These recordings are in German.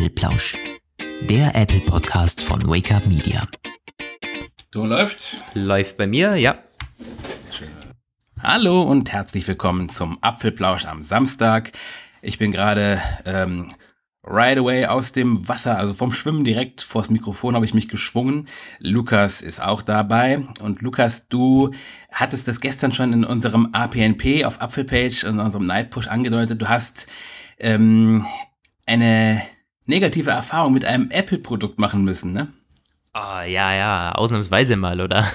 Apfelplausch, der Apple Podcast von Wake Up Media. Du läuft? Läuft bei mir, ja. Schön. Hallo und herzlich willkommen zum Apfelplausch am Samstag. Ich bin gerade ähm, right away aus dem Wasser, also vom Schwimmen direkt vors Mikrofon habe ich mich geschwungen. Lukas ist auch dabei. Und Lukas, du hattest das gestern schon in unserem APNP auf Apfelpage, in unserem Night Push angedeutet. Du hast ähm, eine negative Erfahrung mit einem Apple-Produkt machen müssen, ne? Oh, ja, ja, ausnahmsweise mal, oder?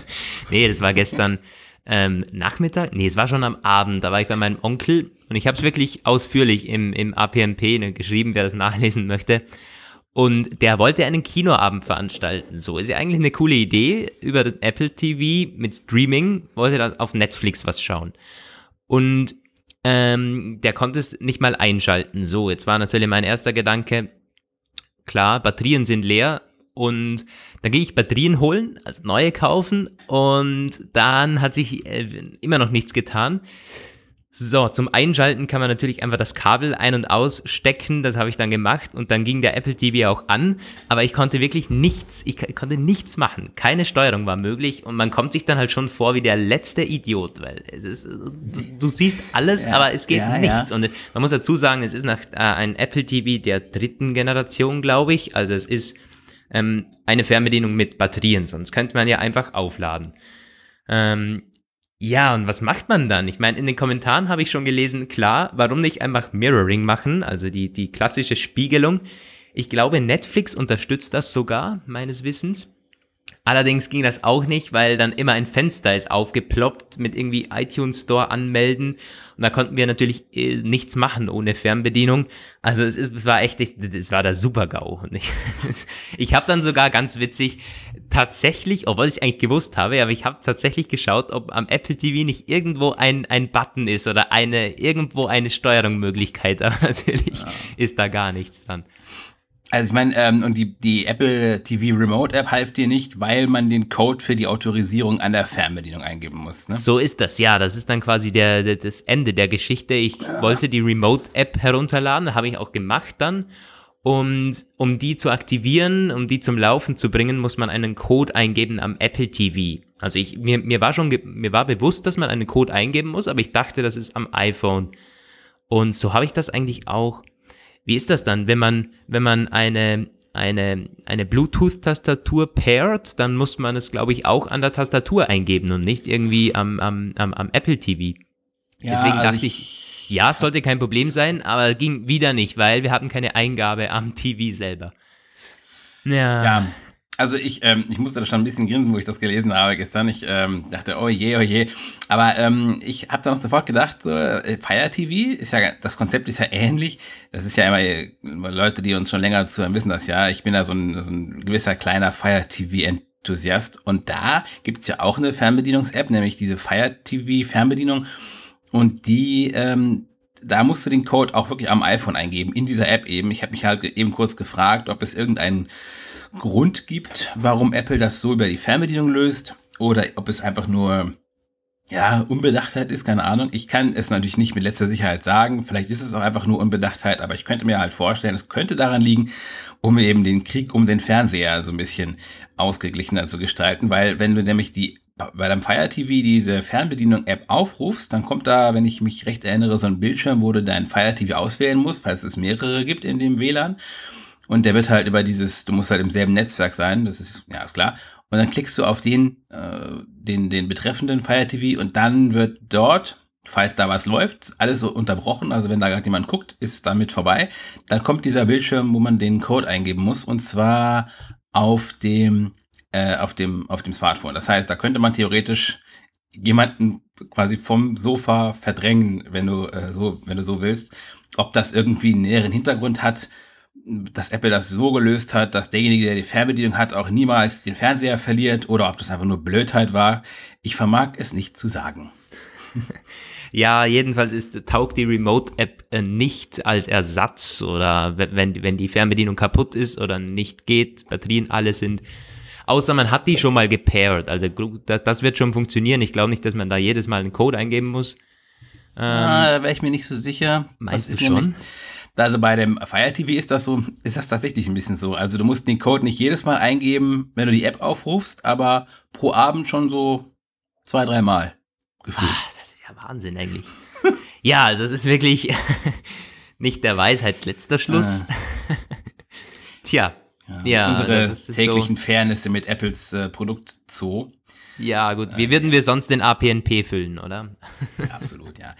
nee, das war gestern ähm, Nachmittag. Nee, es war schon am Abend. Da war ich bei meinem Onkel und ich habe es wirklich ausführlich im, im APMP ne, geschrieben, wer das nachlesen möchte. Und der wollte einen Kinoabend veranstalten. So ist ja eigentlich eine coole Idee. Über das Apple TV mit Streaming wollte er auf Netflix was schauen. Und ähm, der konnte es nicht mal einschalten. So, jetzt war natürlich mein erster Gedanke, klar, Batterien sind leer und dann gehe ich Batterien holen, also neue kaufen und dann hat sich äh, immer noch nichts getan. So, zum Einschalten kann man natürlich einfach das Kabel ein- und ausstecken, das habe ich dann gemacht und dann ging der Apple TV auch an, aber ich konnte wirklich nichts, ich konnte nichts machen, keine Steuerung war möglich und man kommt sich dann halt schon vor wie der letzte Idiot, weil es ist, du, du siehst alles, ja, aber es geht ja, nichts ja. und man muss dazu sagen, es ist nach, äh, ein Apple TV der dritten Generation, glaube ich, also es ist ähm, eine Fernbedienung mit Batterien, sonst könnte man ja einfach aufladen. Ähm, ja, und was macht man dann? Ich meine, in den Kommentaren habe ich schon gelesen, klar, warum nicht einfach Mirroring machen, also die, die klassische Spiegelung. Ich glaube, Netflix unterstützt das sogar, meines Wissens. Allerdings ging das auch nicht, weil dann immer ein Fenster ist aufgeploppt mit irgendwie iTunes Store anmelden und da konnten wir natürlich äh, nichts machen ohne Fernbedienung. Also es, ist, es war echt, es war der Super-GAU. Ich, ich habe dann sogar ganz witzig tatsächlich, obwohl ich eigentlich gewusst habe, aber ich habe tatsächlich geschaut, ob am Apple TV nicht irgendwo ein, ein Button ist oder eine irgendwo eine Steuerungsmöglichkeit. Aber natürlich ja. ist da gar nichts dran. Also ich meine, ähm, und die, die Apple TV Remote App half dir nicht, weil man den Code für die Autorisierung an der Fernbedienung eingeben muss. Ne? So ist das, ja. Das ist dann quasi der, der das Ende der Geschichte. Ich ja. wollte die Remote App herunterladen, habe ich auch gemacht dann. Und um die zu aktivieren, um die zum Laufen zu bringen, muss man einen Code eingeben am Apple TV. Also ich, mir, mir war schon, mir war bewusst, dass man einen Code eingeben muss, aber ich dachte, das ist am iPhone. Und so habe ich das eigentlich auch wie ist das dann, wenn man, wenn man eine, eine, eine Bluetooth-Tastatur pairt, dann muss man es, glaube ich, auch an der Tastatur eingeben und nicht irgendwie am, am, am, am Apple TV. Ja, Deswegen also dachte ich, ich, ja, sollte kein Problem sein, aber ging wieder nicht, weil wir hatten keine Eingabe am TV selber. Ja. ja also ich, ähm, ich musste da schon ein bisschen grinsen, wo ich das gelesen habe gestern. Ich ähm, dachte, oh je, oh je. Aber ähm, ich habe dann sofort gedacht, so, äh, Fire TV ist ja, das Konzept ist ja ähnlich. Das ist ja immer, Leute, die uns schon länger zuhören, wissen das ja. Ich bin da so ein, so ein gewisser kleiner Fire TV Enthusiast. Und da gibt's ja auch eine Fernbedienungs-App, nämlich diese Fire TV Fernbedienung. Und die, ähm, da musst du den Code auch wirklich am iPhone eingeben, in dieser App eben. Ich habe mich halt eben kurz gefragt, ob es irgendeinen Grund gibt, warum Apple das so über die Fernbedienung löst oder ob es einfach nur ja, Unbedachtheit ist, keine Ahnung. Ich kann es natürlich nicht mit letzter Sicherheit sagen. Vielleicht ist es auch einfach nur Unbedachtheit, aber ich könnte mir halt vorstellen, es könnte daran liegen, um eben den Krieg um den Fernseher so ein bisschen ausgeglichener zu gestalten, weil wenn du nämlich die bei deinem Fire TV diese Fernbedienung-App aufrufst, dann kommt da, wenn ich mich recht erinnere, so ein Bildschirm, wo du dein Fire TV auswählen musst, falls es mehrere gibt in dem WLAN. Und der wird halt über dieses, du musst halt im selben Netzwerk sein, das ist, ja, ist klar. Und dann klickst du auf den, äh, den, den betreffenden Fire TV und dann wird dort, falls da was läuft, alles so unterbrochen. Also wenn da gerade jemand guckt, ist es damit vorbei. Dann kommt dieser Bildschirm, wo man den Code eingeben muss und zwar auf dem, äh, auf dem, auf dem Smartphone. Das heißt, da könnte man theoretisch jemanden quasi vom Sofa verdrängen, wenn du äh, so, wenn du so willst. Ob das irgendwie einen näheren Hintergrund hat, dass Apple das so gelöst hat, dass derjenige, der die Fernbedienung hat, auch niemals den Fernseher verliert oder ob das einfach nur Blödheit war. Ich vermag es nicht zu sagen. Ja, jedenfalls ist, taugt die Remote-App äh, nicht als Ersatz oder wenn, wenn die Fernbedienung kaputt ist oder nicht geht, Batterien alle sind. Außer man hat die schon mal gepaired. Also das, das wird schon funktionieren. Ich glaube nicht, dass man da jedes Mal einen Code eingeben muss. Ähm, ah, da wäre ich mir nicht so sicher. Meinst du schon? Nämlich, Also bei dem Fire TV ist das so, ist das tatsächlich ein bisschen so. Also du musst den Code nicht jedes Mal eingeben, wenn du die App aufrufst, aber pro Abend schon so zwei, dreimal gefühlt. Ach, das ist ja Wahnsinn eigentlich. ja, also es ist wirklich nicht der Weisheitsletzter Schluss. Ah. Tja. Ja, ja unsere täglichen so. Fairnisse mit Apples äh, Produktzoo. Ja, gut. Wie würden wir sonst den APNP füllen, oder? Absolut, ja.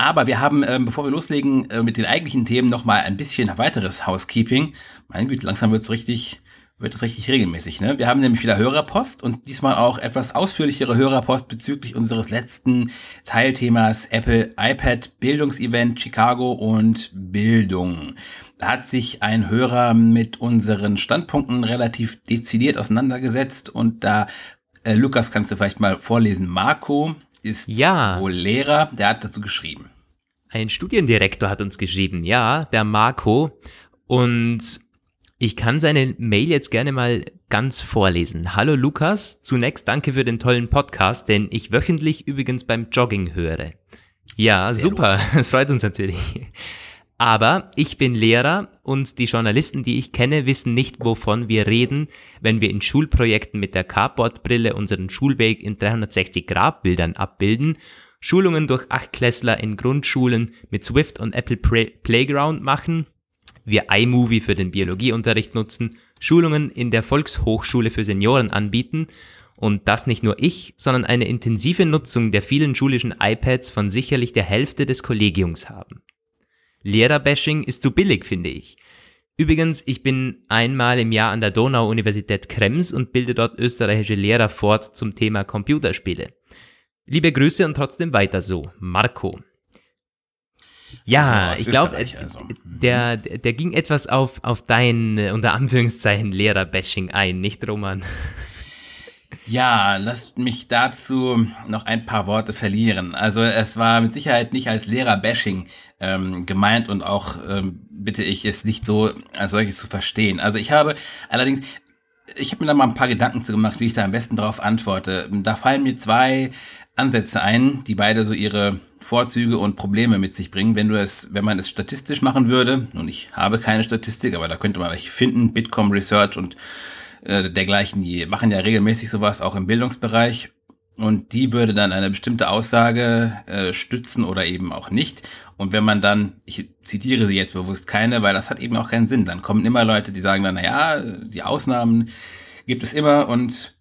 Aber wir haben, ähm, bevor wir loslegen äh, mit den eigentlichen Themen, noch mal ein bisschen weiteres Housekeeping. Mein Güte, langsam wird's richtig, wird es richtig regelmäßig. Ne? Wir haben nämlich wieder Hörerpost und diesmal auch etwas ausführlichere Hörerpost bezüglich unseres letzten Teilthemas Apple iPad Bildungsevent Chicago und Bildung. Da hat sich ein Hörer mit unseren Standpunkten relativ dezidiert auseinandergesetzt und da äh, Lukas, kannst du vielleicht mal vorlesen. Marco ist ja. wohl Lehrer, der hat dazu geschrieben. Ein Studiendirektor hat uns geschrieben, ja, der Marco. Und ich kann seine Mail jetzt gerne mal ganz vorlesen. Hallo Lukas, zunächst danke für den tollen Podcast, den ich wöchentlich übrigens beim Jogging höre. Ja, Sehr super, das freut uns natürlich. Aber ich bin Lehrer und die Journalisten, die ich kenne, wissen nicht, wovon wir reden, wenn wir in Schulprojekten mit der Cardboard-Brille unseren Schulweg in 360-Grad-Bildern abbilden, Schulungen durch Achtklässler in Grundschulen mit Swift und Apple Playground machen, wir iMovie für den Biologieunterricht nutzen, Schulungen in der Volkshochschule für Senioren anbieten und das nicht nur ich, sondern eine intensive Nutzung der vielen schulischen iPads von sicherlich der Hälfte des Kollegiums haben. Lehrerbashing ist zu billig, finde ich. Übrigens, ich bin einmal im Jahr an der Donau-Universität Krems und bilde dort österreichische Lehrer fort zum Thema Computerspiele. Liebe Grüße und trotzdem weiter so. Marco. Ja, ich glaube, also. der, der ging etwas auf, auf dein, äh, unter Anführungszeichen, Lehrerbashing ein, nicht Roman? Ja, lasst mich dazu noch ein paar Worte verlieren. Also es war mit Sicherheit nicht als Lehrerbashing ähm, gemeint und auch ähm, bitte ich es nicht so als solches zu verstehen. Also ich habe allerdings, ich habe mir da mal ein paar Gedanken zu gemacht, wie ich da am besten darauf antworte. Da fallen mir zwei Ansätze ein, die beide so ihre Vorzüge und Probleme mit sich bringen, wenn du es, wenn man es statistisch machen würde. Nun, ich habe keine Statistik, aber da könnte man welche finden. Bitkom Research und äh, dergleichen, die machen ja regelmäßig sowas auch im Bildungsbereich. Und die würde dann eine bestimmte Aussage äh, stützen oder eben auch nicht. Und wenn man dann, ich zitiere sie jetzt bewusst keine, weil das hat eben auch keinen Sinn, dann kommen immer Leute, die sagen dann, na ja, die Ausnahmen gibt es immer und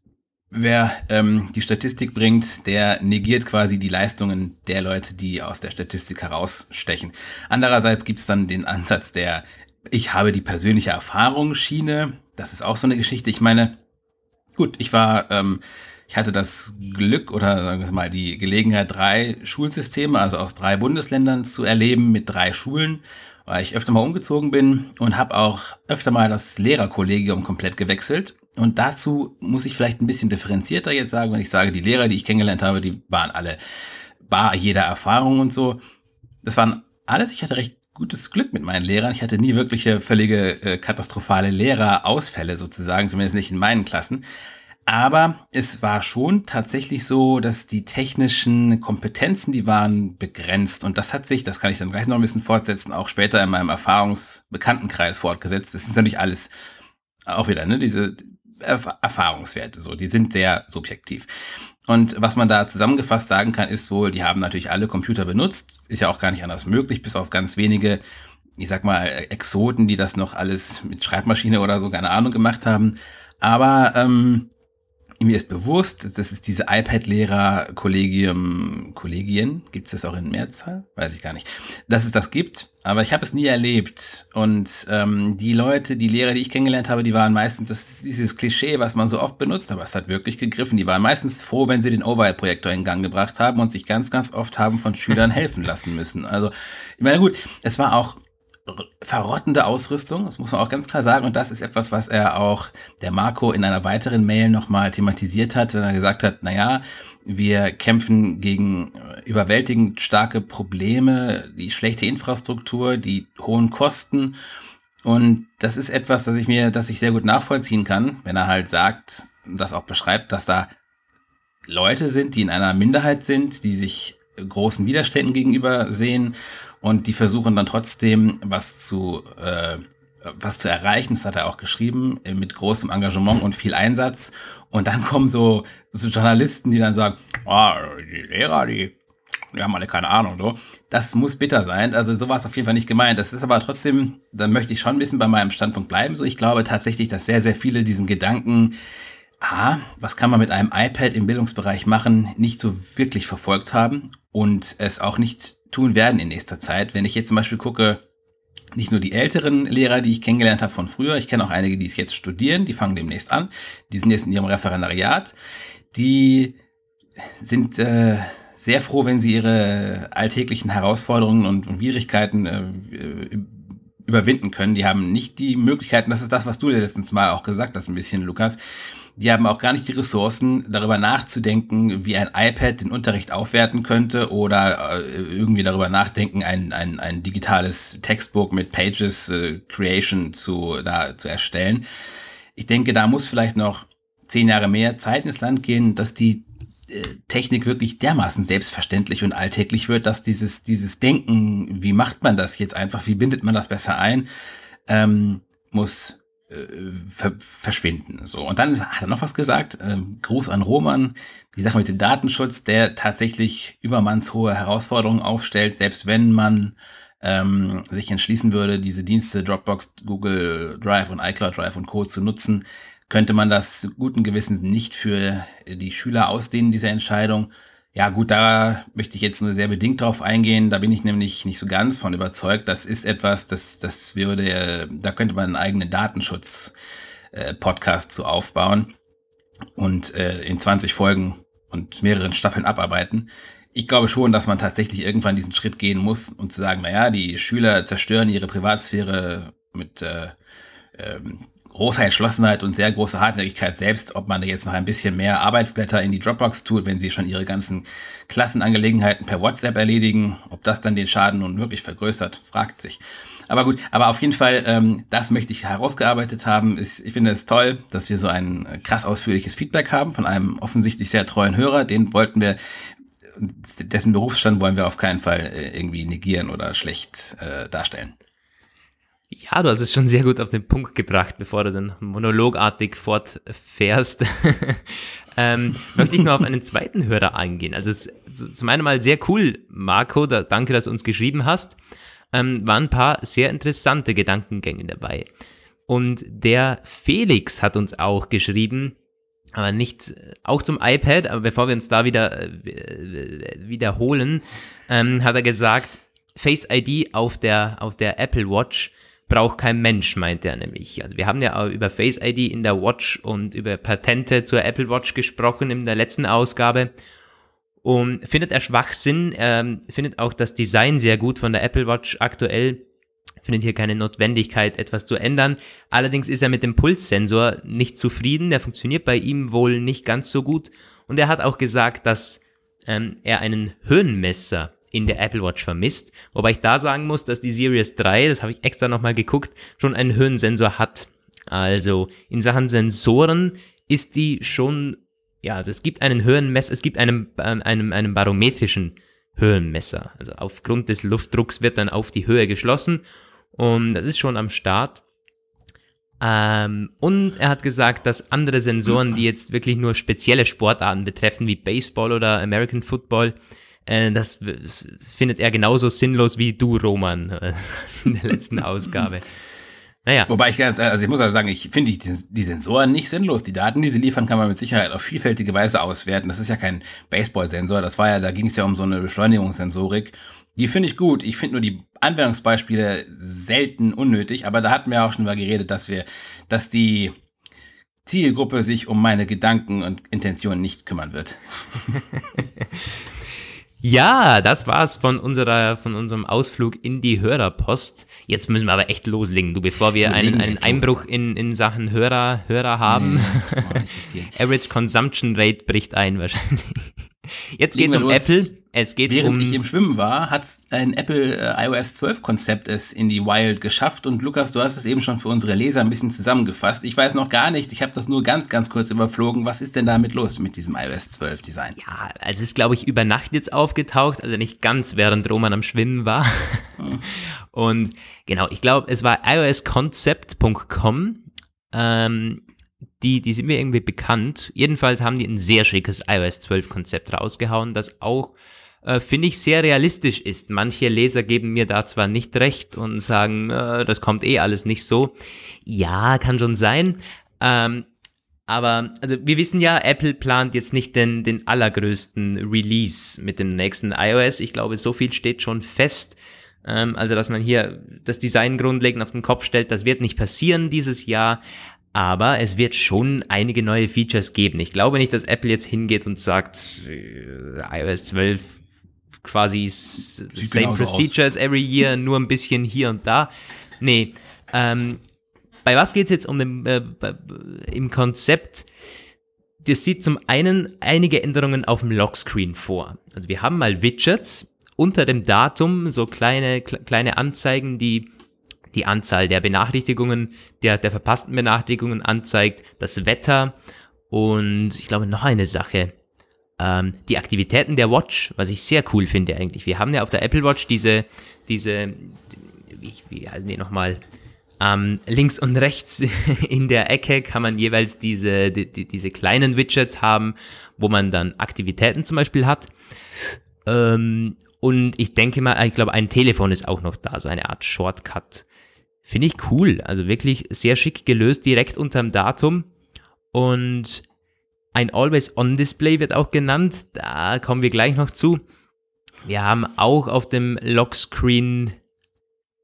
wer ähm, die Statistik bringt, der negiert quasi die Leistungen der Leute, die aus der Statistik herausstechen. Andererseits gibt es dann den Ansatz der ich habe die persönliche Erfahrung Schiene. Das ist auch so eine Geschichte. Ich meine, gut, ich war, ähm, ich hatte das Glück oder sagen wir mal die Gelegenheit, drei Schulsysteme, also aus drei Bundesländern zu erleben mit drei Schulen, weil ich öfter mal umgezogen bin und habe auch öfter mal das Lehrerkollegium komplett gewechselt. Und dazu muss ich vielleicht ein bisschen differenzierter jetzt sagen, wenn ich sage, die Lehrer, die ich kennengelernt habe, die waren alle bar jeder Erfahrung und so. Das waren alles, ich hatte recht gutes Glück mit meinen Lehrern. Ich hatte nie wirkliche völlige äh, katastrophale Lehrerausfälle sozusagen, zumindest nicht in meinen Klassen. Aber es war schon tatsächlich so, dass die technischen Kompetenzen, die waren begrenzt. Und das hat sich, das kann ich dann gleich noch ein bisschen fortsetzen, auch später in meinem Erfahrungsbekanntenkreis fortgesetzt. Das ist natürlich alles auch wieder, ne, diese Erfahrungswerte, so, die sind sehr subjektiv. Und was man da zusammengefasst sagen kann, ist wohl, die haben natürlich alle Computer benutzt, ist ja auch gar nicht anders möglich, bis auf ganz wenige, ich sag mal, Exoten, die das noch alles mit Schreibmaschine oder so, keine Ahnung, gemacht haben. Aber ähm, mir ist bewusst, dass es diese iPad-Lehrer-Kollegium, Kollegien, gibt es das auch in Mehrzahl? Weiß ich gar nicht. Dass es das gibt, aber ich habe es nie erlebt. Und ähm, die Leute, die Lehrer, die ich kennengelernt habe, die waren meistens, das ist dieses Klischee, was man so oft benutzt, aber es hat wirklich gegriffen. Die waren meistens froh, wenn sie den Overhead-Projektor in Gang gebracht haben und sich ganz, ganz oft haben von Schülern helfen lassen müssen. Also, ich meine, gut, es war auch verrottende Ausrüstung, das muss man auch ganz klar sagen. Und das ist etwas, was er auch der Marco in einer weiteren Mail nochmal thematisiert hat, wenn er gesagt hat, naja, wir kämpfen gegen überwältigend starke Probleme, die schlechte Infrastruktur, die hohen Kosten. Und das ist etwas, das ich mir, das ich sehr gut nachvollziehen kann, wenn er halt sagt, das auch beschreibt, dass da Leute sind, die in einer Minderheit sind, die sich großen Widerständen gegenüber sehen und die versuchen dann trotzdem was zu, äh, was zu erreichen. Das hat er auch geschrieben, äh, mit großem Engagement und viel Einsatz. Und dann kommen so, so Journalisten, die dann sagen, oh, die Lehrer, die, die haben alle keine Ahnung, so. Das muss bitter sein. Also so war es auf jeden Fall nicht gemeint. Das ist aber trotzdem, dann möchte ich schon ein bisschen bei meinem Standpunkt bleiben. So, ich glaube tatsächlich, dass sehr, sehr viele diesen Gedanken, ah, was kann man mit einem iPad im Bildungsbereich machen, nicht so wirklich verfolgt haben und es auch nicht tun werden in nächster Zeit. Wenn ich jetzt zum Beispiel gucke, nicht nur die älteren Lehrer, die ich kennengelernt habe von früher, ich kenne auch einige, die es jetzt studieren, die fangen demnächst an, die sind jetzt in ihrem Referendariat, die sind äh, sehr froh, wenn sie ihre alltäglichen Herausforderungen und, und Widrigkeiten äh, überwinden können. Die haben nicht die Möglichkeiten, das ist das, was du letztens mal auch gesagt hast, ein bisschen, Lukas, die haben auch gar nicht die Ressourcen, darüber nachzudenken, wie ein iPad den Unterricht aufwerten könnte oder äh, irgendwie darüber nachdenken, ein, ein, ein digitales Textbook mit Pages äh, Creation zu, da, zu erstellen. Ich denke, da muss vielleicht noch zehn Jahre mehr Zeit ins Land gehen, dass die äh, Technik wirklich dermaßen selbstverständlich und alltäglich wird, dass dieses, dieses Denken, wie macht man das jetzt einfach, wie bindet man das besser ein, ähm, muss ver verschwinden. So und dann hat er noch was gesagt. Ähm, Gruß an Roman. Die Sache mit dem Datenschutz, der tatsächlich übermannshohe Herausforderungen aufstellt, selbst wenn man ähm, sich entschließen würde, diese Dienste Dropbox, Google Drive und iCloud Drive und Co. zu nutzen, könnte man das guten Gewissens nicht für die Schüler ausdehnen, diese Entscheidung. Ja, gut, da möchte ich jetzt nur sehr bedingt drauf eingehen. Da bin ich nämlich nicht so ganz von überzeugt. Das ist etwas, das, das würde, da könnte man einen eigenen Datenschutz-Podcast äh, zu aufbauen und äh, in 20 Folgen und mehreren Staffeln abarbeiten. Ich glaube schon, dass man tatsächlich irgendwann diesen Schritt gehen muss und zu sagen, naja, die Schüler zerstören ihre Privatsphäre mit äh, ähm, großer Entschlossenheit und sehr große Hartnäckigkeit selbst, ob man jetzt noch ein bisschen mehr Arbeitsblätter in die Dropbox tut, wenn sie schon ihre ganzen Klassenangelegenheiten per WhatsApp erledigen, ob das dann den Schaden nun wirklich vergrößert, fragt sich. Aber gut, aber auf jeden Fall, ähm, das möchte ich herausgearbeitet haben. Ich, ich finde es toll, dass wir so ein krass ausführliches Feedback haben von einem offensichtlich sehr treuen Hörer. Den wollten wir, dessen Berufsstand wollen wir auf keinen Fall äh, irgendwie negieren oder schlecht äh, darstellen. Ja, du hast es schon sehr gut auf den Punkt gebracht, bevor du dann monologartig fortfährst. ähm, möchte ich noch auf einen zweiten Hörer eingehen. Also es, zum einen mal sehr cool, Marco, da, danke, dass du uns geschrieben hast. Ähm, waren ein paar sehr interessante Gedankengänge dabei. Und der Felix hat uns auch geschrieben, aber nicht auch zum iPad, aber bevor wir uns da wieder äh, wiederholen, ähm, hat er gesagt, Face ID auf der auf der Apple Watch braucht kein Mensch, meint er nämlich. Also wir haben ja auch über Face ID in der Watch und über Patente zur Apple Watch gesprochen in der letzten Ausgabe. Und findet er Schwachsinn, er findet auch das Design sehr gut von der Apple Watch aktuell, findet hier keine Notwendigkeit, etwas zu ändern. Allerdings ist er mit dem Pulssensor nicht zufrieden, der funktioniert bei ihm wohl nicht ganz so gut. Und er hat auch gesagt, dass ähm, er einen Höhenmesser in der Apple Watch vermisst. Wobei ich da sagen muss, dass die Series 3, das habe ich extra nochmal geguckt, schon einen Höhensensor hat. Also in Sachen Sensoren ist die schon, ja, also es gibt einen Höhenmesser, es gibt einen, äh, einen, einen barometrischen Höhenmesser. Also aufgrund des Luftdrucks wird dann auf die Höhe geschlossen und das ist schon am Start. Ähm, und er hat gesagt, dass andere Sensoren, die jetzt wirklich nur spezielle Sportarten betreffen, wie Baseball oder American Football, das findet er genauso sinnlos wie du, Roman, äh, in der letzten Ausgabe. Naja. Wobei ich ganz, also ich muss also sagen, ich finde die, die Sensoren nicht sinnlos. Die Daten, die sie liefern, kann man mit Sicherheit auf vielfältige Weise auswerten. Das ist ja kein Baseball-Sensor. Das war ja, da ging es ja um so eine Beschleunigungssensorik. Die finde ich gut. Ich finde nur die Anwendungsbeispiele selten unnötig. Aber da hatten wir auch schon mal geredet, dass wir, dass die Zielgruppe sich um meine Gedanken und Intentionen nicht kümmern wird. Ja, das war's von unserer, von unserem Ausflug in die Hörerpost. Jetzt müssen wir aber echt loslegen, du, bevor wir einen, einen Einbruch in, in Sachen Hörer, Hörer haben. Nee, Average Consumption Rate bricht ein wahrscheinlich. Jetzt geht es um. Apple. Es geht Während um ich im Schwimmen war, hat ein Apple äh, iOS 12 Konzept es in die Wild geschafft. Und Lukas, du hast es eben schon für unsere Leser ein bisschen zusammengefasst. Ich weiß noch gar nichts. Ich habe das nur ganz, ganz kurz überflogen. Was ist denn damit los mit diesem iOS 12 Design? Ja, also es ist, glaube ich, über Nacht jetzt aufgetaucht. Also nicht ganz, während Roman am Schwimmen war. Hm. Und genau, ich glaube, es war iOSconcept.com. Ähm, die, die sind mir irgendwie bekannt. Jedenfalls haben die ein sehr schickes iOS 12 Konzept rausgehauen, das auch, äh, finde ich, sehr realistisch ist. Manche Leser geben mir da zwar nicht recht und sagen, äh, das kommt eh alles nicht so. Ja, kann schon sein. Ähm, aber, also wir wissen ja, Apple plant jetzt nicht den, den allergrößten Release mit dem nächsten iOS. Ich glaube, so viel steht schon fest. Ähm, also, dass man hier das Design grundlegend auf den Kopf stellt, das wird nicht passieren dieses Jahr aber es wird schon einige neue Features geben. Ich glaube nicht, dass Apple jetzt hingeht und sagt, äh, iOS 12 quasi same procedures aus. every year, nur ein bisschen hier und da. Nee, ähm, bei was geht es jetzt um den, äh, im Konzept? Das sieht zum einen einige Änderungen auf dem Lockscreen vor. Also wir haben mal Widgets unter dem Datum, so kleine, kleine Anzeigen, die die Anzahl der Benachrichtigungen, der, der verpassten Benachrichtigungen anzeigt, das Wetter und ich glaube noch eine Sache, ähm, die Aktivitäten der Watch, was ich sehr cool finde eigentlich. Wir haben ja auf der Apple Watch diese, diese, wie, wie heißen die nochmal, ähm, links und rechts in der Ecke kann man jeweils diese, die, die, diese kleinen Widgets haben, wo man dann Aktivitäten zum Beispiel hat. Ähm, und ich denke mal, ich glaube, ein Telefon ist auch noch da, so eine Art Shortcut. Finde ich cool. Also wirklich sehr schick gelöst, direkt unterm Datum. Und ein Always-On-Display wird auch genannt. Da kommen wir gleich noch zu. Wir haben auch auf dem Lockscreen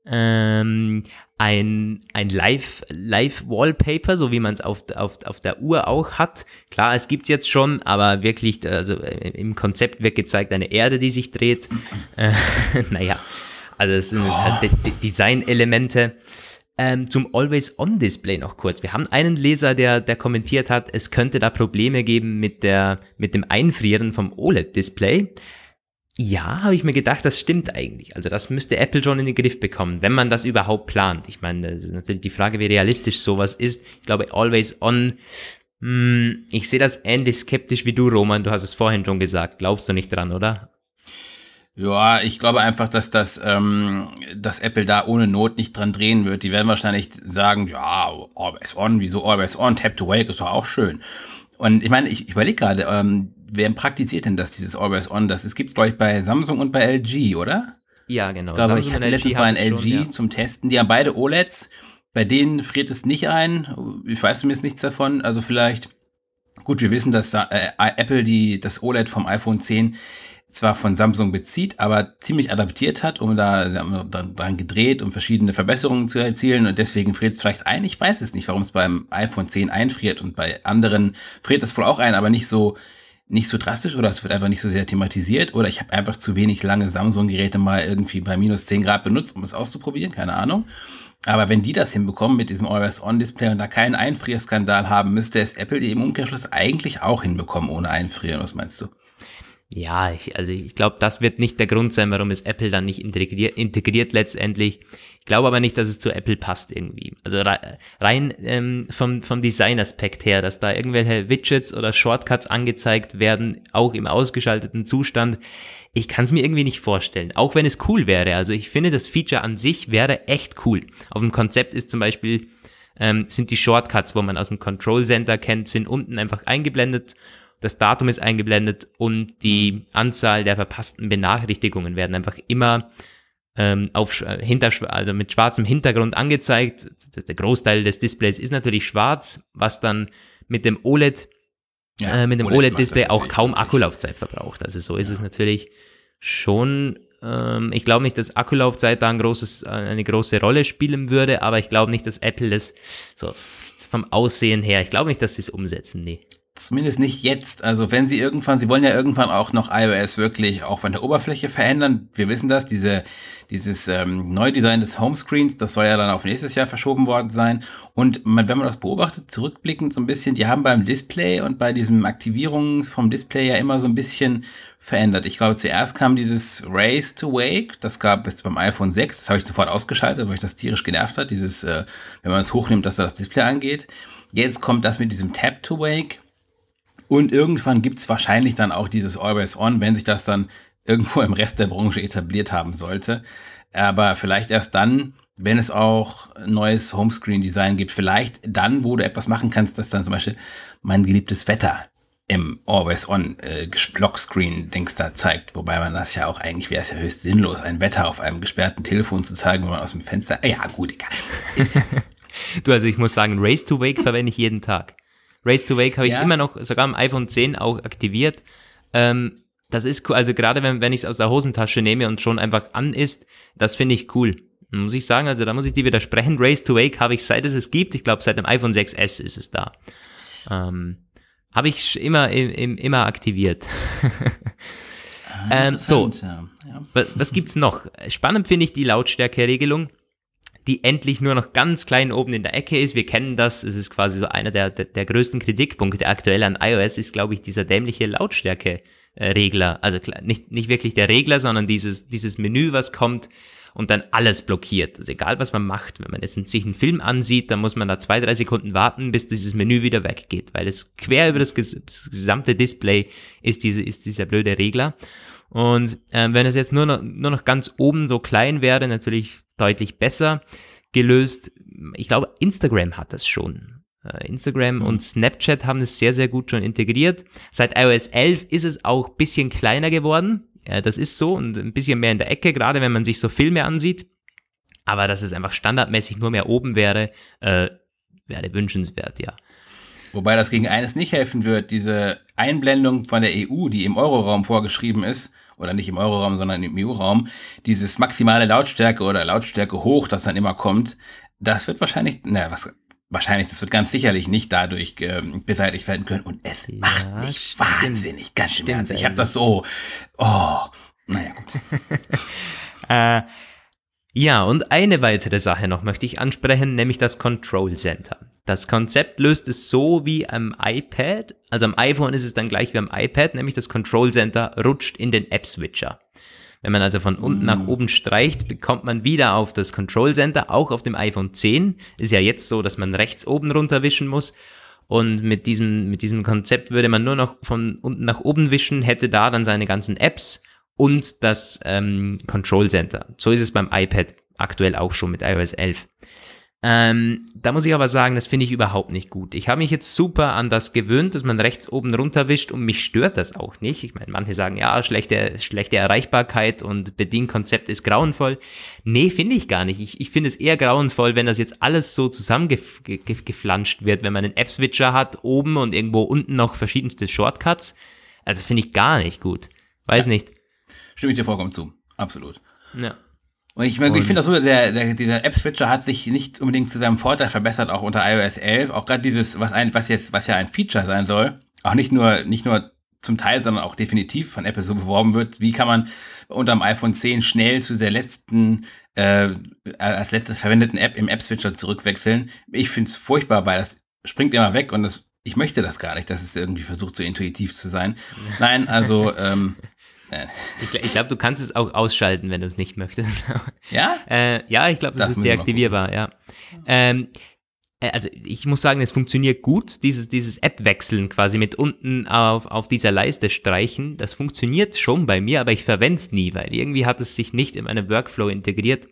ähm, ein, ein Live-Wallpaper, Live so wie man es auf, auf, auf der Uhr auch hat. Klar, es gibt es jetzt schon, aber wirklich, also äh, im Konzept wird gezeigt, eine Erde, die sich dreht. Äh, naja, also es sind oh. halt Design-Elemente. Ähm, zum Always-On-Display noch kurz. Wir haben einen Leser, der, der kommentiert hat, es könnte da Probleme geben mit, der, mit dem Einfrieren vom OLED-Display. Ja, habe ich mir gedacht, das stimmt eigentlich. Also das müsste Apple schon in den Griff bekommen, wenn man das überhaupt plant. Ich meine, das ist natürlich die Frage, wie realistisch sowas ist. Ich glaube, Always On, mh, hm, ich sehe das ähnlich skeptisch wie du, Roman. Du hast es vorhin schon gesagt. Glaubst du nicht dran, oder? Ja, ich glaube einfach, dass das, ähm, dass Apple da ohne Not nicht dran drehen wird. Die werden wahrscheinlich sagen, ja, always on, wieso always on, tap to wake ist doch auch schön. Und ich meine, ich, ich überlege gerade, ähm, wer praktiziert denn das, dieses always on? Das es gibt's glaube ich bei Samsung und bei LG, oder? Ja, genau. Ich glaube, Samsung ich hatte letztens mal ein LG schon, ja. zum Testen. Die haben beide OLEDs. Bei denen friert es nicht ein. Ich weiß zumindest nichts davon. Also vielleicht, gut, wir wissen, dass äh, Apple die, das OLED vom iPhone 10 zwar von Samsung bezieht, aber ziemlich adaptiert hat, um da dran gedreht, um verschiedene Verbesserungen zu erzielen und deswegen friert es vielleicht ein. Ich weiß es nicht, warum es beim iPhone 10 einfriert und bei anderen friert es wohl auch ein, aber nicht so nicht so drastisch oder es wird einfach nicht so sehr thematisiert oder ich habe einfach zu wenig lange Samsung-Geräte mal irgendwie bei minus 10 Grad benutzt, um es auszuprobieren, keine Ahnung. Aber wenn die das hinbekommen mit diesem Always-On-Display und da keinen Einfrierskandal haben, müsste es Apple im Umkehrschluss eigentlich auch hinbekommen ohne Einfrieren. Was meinst du? Ja, ich, also ich glaube, das wird nicht der Grund sein, warum es Apple dann nicht integriert, integriert letztendlich. Ich glaube aber nicht, dass es zu Apple passt irgendwie. Also rein ähm, vom, vom Design-Aspekt her, dass da irgendwelche Widgets oder Shortcuts angezeigt werden, auch im ausgeschalteten Zustand. Ich kann es mir irgendwie nicht vorstellen, auch wenn es cool wäre. Also ich finde, das Feature an sich wäre echt cool. Auf dem Konzept ist zum Beispiel, ähm, sind die Shortcuts, wo man aus dem Control Center kennt, sind unten einfach eingeblendet das Datum ist eingeblendet und die Anzahl der verpassten Benachrichtigungen werden einfach immer ähm, auf hinter, also mit schwarzem Hintergrund angezeigt. Der Großteil des Displays ist natürlich schwarz, was dann mit dem OLED, ja, äh, mit dem OLED-Display OLED auch kaum Akkulaufzeit verbraucht. Also so ist ja. es natürlich schon. Ähm, ich glaube nicht, dass Akkulaufzeit da ein großes, eine große Rolle spielen würde, aber ich glaube nicht, dass Apple das so vom Aussehen her, ich glaube nicht, dass sie es umsetzen, nee. Zumindest nicht jetzt. Also wenn sie irgendwann, sie wollen ja irgendwann auch noch iOS wirklich auch von der Oberfläche verändern. Wir wissen das, diese, dieses ähm, Neudesign des Homescreens, das soll ja dann auf nächstes Jahr verschoben worden sein. Und man, wenn man das beobachtet, zurückblickend so ein bisschen, die haben beim Display und bei diesem Aktivierung vom Display ja immer so ein bisschen verändert. Ich glaube, zuerst kam dieses Race to Wake, das gab es beim iPhone 6, das habe ich sofort ausgeschaltet, weil ich das tierisch genervt hat, dieses, äh, wenn man es hochnimmt, dass da das Display angeht. Jetzt kommt das mit diesem Tap to Wake und irgendwann gibt es wahrscheinlich dann auch dieses Always On, wenn sich das dann irgendwo im Rest der Branche etabliert haben sollte. Aber vielleicht erst dann, wenn es auch neues Homescreen-Design gibt. Vielleicht dann, wo du etwas machen kannst, das dann zum Beispiel mein geliebtes Wetter im Always-On äh, Lockscreen-Dings da zeigt. Wobei man das ja auch eigentlich wäre es ja höchst sinnlos, ein Wetter auf einem gesperrten Telefon zu zeigen, wenn man aus dem Fenster. Ja, gut, egal. Ist du, also ich muss sagen, Race to Wake verwende ich jeden Tag. Race to Wake habe ich ja. immer noch, sogar am iPhone 10 auch aktiviert. Ähm, das ist cool, also gerade wenn, wenn ich es aus der Hosentasche nehme und schon einfach an ist, das finde ich cool. Muss ich sagen, also da muss ich dir widersprechen. Race to Wake habe ich seit es es gibt, ich glaube seit dem iPhone 6S ist es da. Ähm, habe ich immer, im, immer aktiviert. ah, ähm, so, ja. Ja. Was, was gibt's noch? Spannend finde ich die Lautstärke-Regelung die endlich nur noch ganz klein oben in der Ecke ist. Wir kennen das, es ist quasi so einer der, der, der größten Kritikpunkte aktuell an iOS, ist, glaube ich, dieser dämliche Lautstärke-Regler. Also nicht, nicht wirklich der Regler, sondern dieses, dieses Menü, was kommt und dann alles blockiert. Also egal, was man macht, wenn man jetzt sich einen Film ansieht, dann muss man da zwei, drei Sekunden warten, bis dieses Menü wieder weggeht, weil es quer über das, gesamte Display ist, diese, ist dieser blöde Regler. Und äh, wenn es jetzt nur noch, nur noch ganz oben so klein wäre, natürlich deutlich besser gelöst. Ich glaube, Instagram hat das schon. Äh, Instagram mhm. und Snapchat haben es sehr, sehr gut schon integriert. Seit iOS 11 ist es auch bisschen kleiner geworden. Äh, das ist so und ein bisschen mehr in der Ecke, gerade wenn man sich so Filme ansieht. Aber dass es einfach standardmäßig nur mehr oben wäre, äh, wäre wünschenswert, ja. Wobei das gegen eines nicht helfen wird, diese Einblendung von der EU, die im Euroraum vorgeschrieben ist, oder nicht im Euroraum, sondern im EU-Raum, dieses maximale Lautstärke oder Lautstärke hoch, das dann immer kommt, das wird wahrscheinlich, na, was, wahrscheinlich, das wird ganz sicherlich nicht dadurch äh, beseitigt werden können. Und es ja, macht mich stimmt. wahnsinnig, ganz schön ernst. Ich habe das so, oh, naja, gut. äh, ja, und eine weitere Sache noch möchte ich ansprechen, nämlich das Control Center. Das Konzept löst es so wie am iPad, also am iPhone ist es dann gleich wie am iPad, nämlich das Control Center rutscht in den App Switcher. Wenn man also von unten nach mm. oben streicht, bekommt man wieder auf das Control Center, auch auf dem iPhone 10. Ist ja jetzt so, dass man rechts oben runterwischen muss. Und mit diesem, mit diesem Konzept würde man nur noch von unten nach oben wischen, hätte da dann seine ganzen Apps und das ähm, Control Center. So ist es beim iPad aktuell auch schon mit iOS 11. Ähm, da muss ich aber sagen, das finde ich überhaupt nicht gut. Ich habe mich jetzt super an das gewöhnt, dass man rechts oben runterwischt und mich stört das auch nicht. Ich meine, manche sagen, ja, schlechte, schlechte Erreichbarkeit und Bedienkonzept ist grauenvoll. Nee, finde ich gar nicht. Ich, ich finde es eher grauenvoll, wenn das jetzt alles so zusammengeflanscht wird, wenn man einen App-Switcher hat, oben und irgendwo unten noch verschiedenste Shortcuts. Also das finde ich gar nicht gut. Weiß ja. nicht. Stimme ich dir vollkommen zu. Absolut. Ja. Und ich, ich finde das so, der, der, dieser App-Switcher hat sich nicht unbedingt zu seinem Vorteil verbessert, auch unter iOS 11. Auch gerade dieses, was ein, was jetzt, was ja ein Feature sein soll, auch nicht nur, nicht nur zum Teil, sondern auch definitiv von Apple so beworben wird. Wie kann man unter dem iPhone 10 schnell zu der letzten, äh, als letztes verwendeten App im App-Switcher zurückwechseln? Ich finde es furchtbar, weil das springt immer weg und das, ich möchte das gar nicht, dass es irgendwie versucht, so intuitiv zu sein. Nein, also, ähm, ich, ich glaube, du kannst es auch ausschalten, wenn du es nicht möchtest. Ja? Äh, ja, ich glaube, das, das ist deaktivierbar, ja. Ähm, äh, also ich muss sagen, es funktioniert gut, dieses, dieses App-Wechseln quasi mit unten auf, auf dieser Leiste streichen. Das funktioniert schon bei mir, aber ich verwende es nie, weil irgendwie hat es sich nicht in meinen Workflow integriert.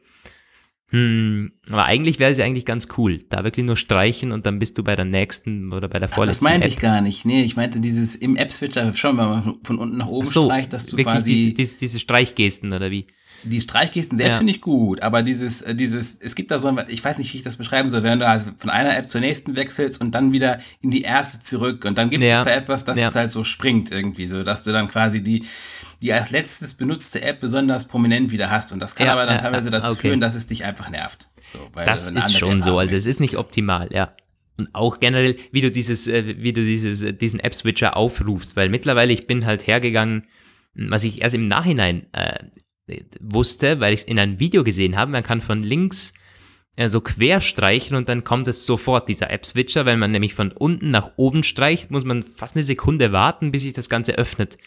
Hm, aber eigentlich wäre es ja eigentlich ganz cool, da wirklich nur streichen und dann bist du bei der nächsten oder bei der vorletzten. Ach, das meinte App. ich gar nicht. Nee, ich meinte dieses im App-Switcher schon, wenn man von unten nach oben so, streicht, dass du wirklich quasi. Die, die, diese Streichgesten oder wie? Die Streichgesten selbst ja. finde ich gut, aber dieses, äh, dieses, es gibt da so, ein, ich weiß nicht, wie ich das beschreiben soll, wenn du also von einer App zur nächsten wechselst und dann wieder in die erste zurück und dann gibt ja. es da etwas, das ja. es halt so springt irgendwie, so dass du dann quasi die, die als letztes benutzte App besonders prominent wieder hast. Und das kann aber dann teilweise dazu okay. führen, dass es dich einfach nervt. So, das ist schon App so. Also es ist nicht optimal, ja. Und auch generell, wie du dieses, äh, wie du dieses, äh, diesen App-Switcher aufrufst, weil mittlerweile ich bin halt hergegangen, was ich erst im Nachhinein äh, wusste, weil ich es in einem Video gesehen habe, man kann von links äh, so quer streichen und dann kommt es sofort, dieser App-Switcher. Wenn man nämlich von unten nach oben streicht, muss man fast eine Sekunde warten, bis sich das Ganze öffnet.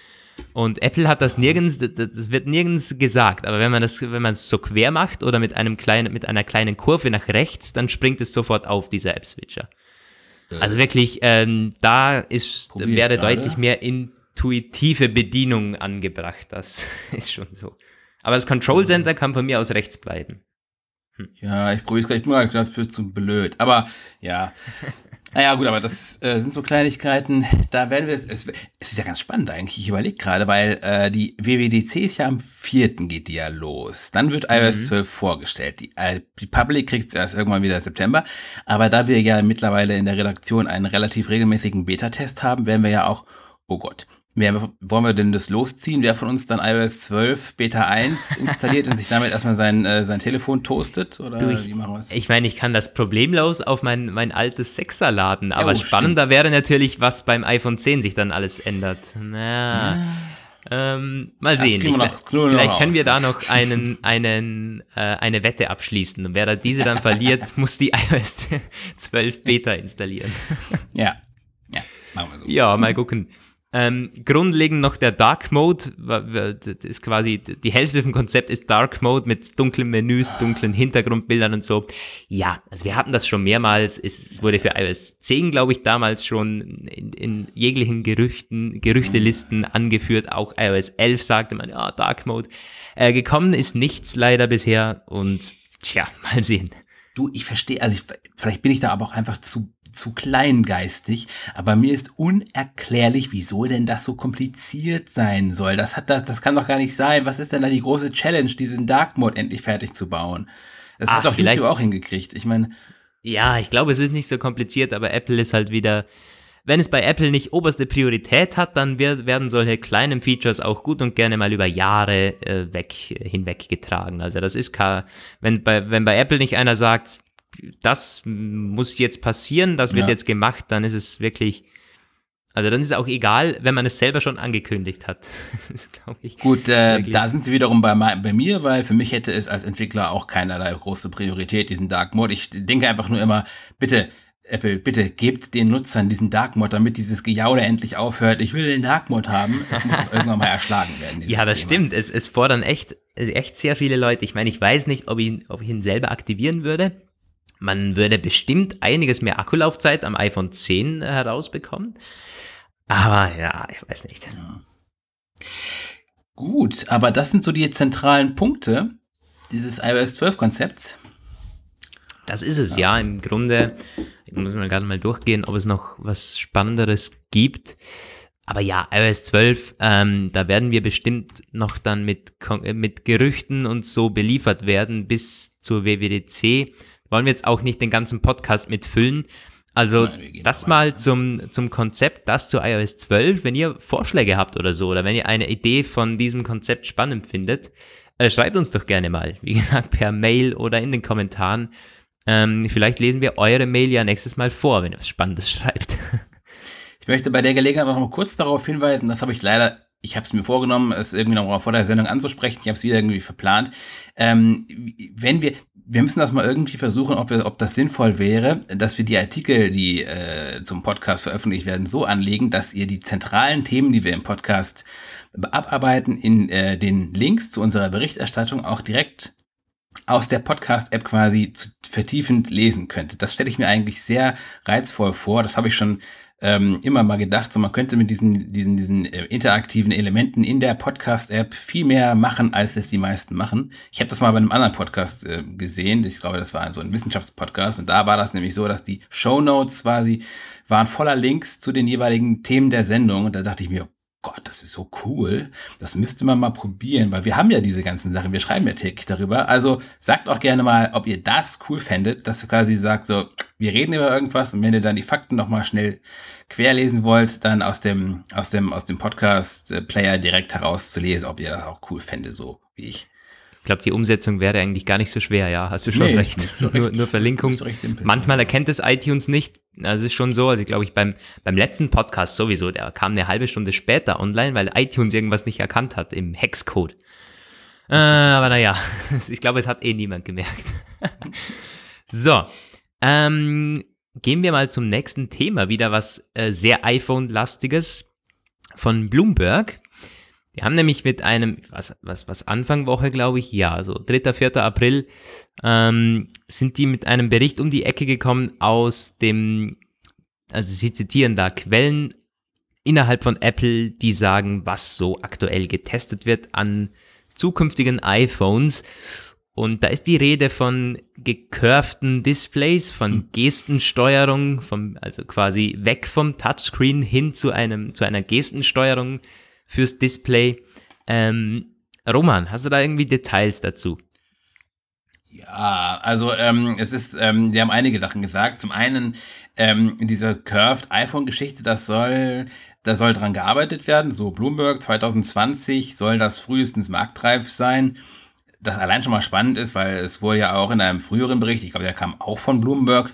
Und Apple hat das nirgends, das wird nirgends gesagt, aber wenn man das, wenn man es so quer macht oder mit einem kleinen, mit einer kleinen Kurve nach rechts, dann springt es sofort auf, dieser App-Switcher. Also wirklich, ähm, da ist, wäre deutlich mehr intuitive Bedienung angebracht. Das ist schon so. Aber das Control Center kann von mir aus rechts bleiben. Hm. Ja, ich probiere es gleich nur, dafür zu blöd. Aber ja. Naja, gut, aber das äh, sind so Kleinigkeiten, da werden wir es. Es ist ja ganz spannend eigentlich. Ich überlege gerade, weil äh, die WWDC ist ja am 4. geht die ja los. Dann wird iOS mhm. 12 vorgestellt. Die, äh, die Public kriegt es erst irgendwann wieder September. Aber da wir ja mittlerweile in der Redaktion einen relativ regelmäßigen Beta-Test haben, werden wir ja auch, oh Gott, Wer, wollen wir denn das losziehen? Wer von uns dann iOS 12 Beta 1 installiert und sich damit erstmal sein, äh, sein Telefon toastet? Oder du, ich, wie machen wir's? Ich meine, ich kann das problemlos auf mein, mein altes Sechser laden, aber oh, spannender stimmt. wäre natürlich, was beim iPhone 10 sich dann alles ändert. Naja. Ja. Ähm, mal sehen. Ich, noch, vielleicht können wir da noch einen, einen, äh, eine Wette abschließen. Und wer da diese dann verliert, muss die iOS 12 Beta installieren. Ja. Ja, machen wir so. Ja, mal gucken. Ähm, grundlegend noch der Dark Mode, das ist quasi die Hälfte vom Konzept ist Dark Mode mit dunklen Menüs, dunklen Hintergrundbildern und so. Ja, also wir hatten das schon mehrmals. Es wurde für iOS 10, glaube ich, damals schon in, in jeglichen Gerüchten, Gerüchtelisten angeführt. Auch iOS 11 sagte man, ja, Dark Mode. Äh, gekommen ist nichts leider bisher und tja, mal sehen. Du, ich verstehe, also ich, vielleicht bin ich da aber auch einfach zu zu kleingeistig, aber mir ist unerklärlich, wieso denn das so kompliziert sein soll. Das hat das, das kann doch gar nicht sein. Was ist denn da die große Challenge, diesen Dark Mode endlich fertig zu bauen? Das Ach, hat doch YouTube auch hingekriegt. Ich meine. Ja, ich glaube, es ist nicht so kompliziert, aber Apple ist halt wieder, wenn es bei Apple nicht oberste Priorität hat, dann wird, werden solche kleinen Features auch gut und gerne mal über Jahre äh, weg, hinweggetragen. Also das ist kein, wenn bei, wenn bei Apple nicht einer sagt, das muss jetzt passieren, das wird ja. jetzt gemacht, dann ist es wirklich, also dann ist es auch egal, wenn man es selber schon angekündigt hat. das ich. Gut, äh, da sind sie wiederum bei, bei mir, weil für mich hätte es als Entwickler auch keinerlei große Priorität, diesen Dark Mode. Ich denke einfach nur immer, bitte, Apple, bitte gebt den Nutzern diesen Dark Mode, damit dieses Gejaule endlich aufhört. Ich will den Dark Mode haben. Es muss doch irgendwann mal erschlagen werden. Ja, das Thema. stimmt. Es, es fordern echt, echt sehr viele Leute. Ich meine, ich weiß nicht, ob ich, ob ich ihn selber aktivieren würde. Man würde bestimmt einiges mehr Akkulaufzeit am iPhone 10 herausbekommen. Aber ja, ich weiß nicht. Ja. Gut, aber das sind so die zentralen Punkte dieses iOS 12 Konzepts. Das ist es, ja. Im Grunde, ich muss mal gerade mal durchgehen, ob es noch was Spannenderes gibt. Aber ja, iOS 12, ähm, da werden wir bestimmt noch dann mit, mit Gerüchten und so beliefert werden bis zur WWDC wollen wir jetzt auch nicht den ganzen Podcast mitfüllen. Also Nein, das mal zum, zum Konzept, das zu iOS 12, wenn ihr Vorschläge habt oder so, oder wenn ihr eine Idee von diesem Konzept spannend findet, äh, schreibt uns doch gerne mal, wie gesagt, per Mail oder in den Kommentaren. Ähm, vielleicht lesen wir eure Mail ja nächstes Mal vor, wenn ihr was Spannendes schreibt. Ich möchte bei der Gelegenheit noch kurz darauf hinweisen, das habe ich leider ich habe es mir vorgenommen, es irgendwie noch vor der Sendung anzusprechen. Ich habe es wieder irgendwie verplant. Ähm, wenn wir, wir müssen das mal irgendwie versuchen, ob, wir, ob das sinnvoll wäre, dass wir die Artikel, die äh, zum Podcast veröffentlicht werden, so anlegen, dass ihr die zentralen Themen, die wir im Podcast abarbeiten, in äh, den Links zu unserer Berichterstattung auch direkt aus der Podcast-App quasi zu, vertiefend lesen könntet. Das stelle ich mir eigentlich sehr reizvoll vor. Das habe ich schon ähm, immer mal gedacht, so man könnte mit diesen, diesen, diesen äh, interaktiven Elementen in der Podcast-App viel mehr machen, als es die meisten machen. Ich habe das mal bei einem anderen Podcast äh, gesehen. Ich glaube, das war so ein Wissenschaftspodcast. Und da war das nämlich so, dass die Show Notes quasi waren voller Links zu den jeweiligen Themen der Sendung. Und da dachte ich mir, Gott, das ist so cool. Das müsste man mal probieren, weil wir haben ja diese ganzen Sachen. Wir schreiben ja täglich darüber. Also sagt auch gerne mal, ob ihr das cool fändet, dass ihr quasi sagt, so, wir reden über irgendwas und wenn ihr dann die Fakten nochmal schnell querlesen wollt, dann aus dem, aus dem, aus dem Podcast-Player direkt herauszulesen, ob ihr das auch cool fändet, so wie ich. Ich glaube, die Umsetzung wäre eigentlich gar nicht so schwer, ja, hast du schon nee, recht. So nur, nur Verlinkung. Simpel, Manchmal erkennt es iTunes nicht. Also ist schon so, also ich glaube ich beim, beim letzten Podcast sowieso, der kam eine halbe Stunde später online, weil iTunes irgendwas nicht erkannt hat im Hexcode. Äh, aber naja, ich glaube, es hat eh niemand gemerkt. so, ähm, gehen wir mal zum nächsten Thema, wieder was äh, sehr iPhone-lastiges von Bloomberg. Die haben nämlich mit einem, was, was, was Anfang Woche, glaube ich, ja, so 3., 4. April, ähm, sind die mit einem Bericht um die Ecke gekommen aus dem, also sie zitieren da Quellen innerhalb von Apple, die sagen, was so aktuell getestet wird an zukünftigen iPhones. Und da ist die Rede von gecurvten Displays, von hm. Gestensteuerung, vom, also quasi weg vom Touchscreen hin zu einem, zu einer Gestensteuerung fürs Display. Ähm, Roman, hast du da irgendwie Details dazu? Ja, also ähm, es ist, ähm, die haben einige Sachen gesagt. Zum einen ähm, diese Curved iPhone-Geschichte, das soll, da soll dran gearbeitet werden. So Bloomberg 2020 soll das frühestens marktreif sein. Das allein schon mal spannend ist, weil es wurde ja auch in einem früheren Bericht, ich glaube, der kam auch von Bloomberg,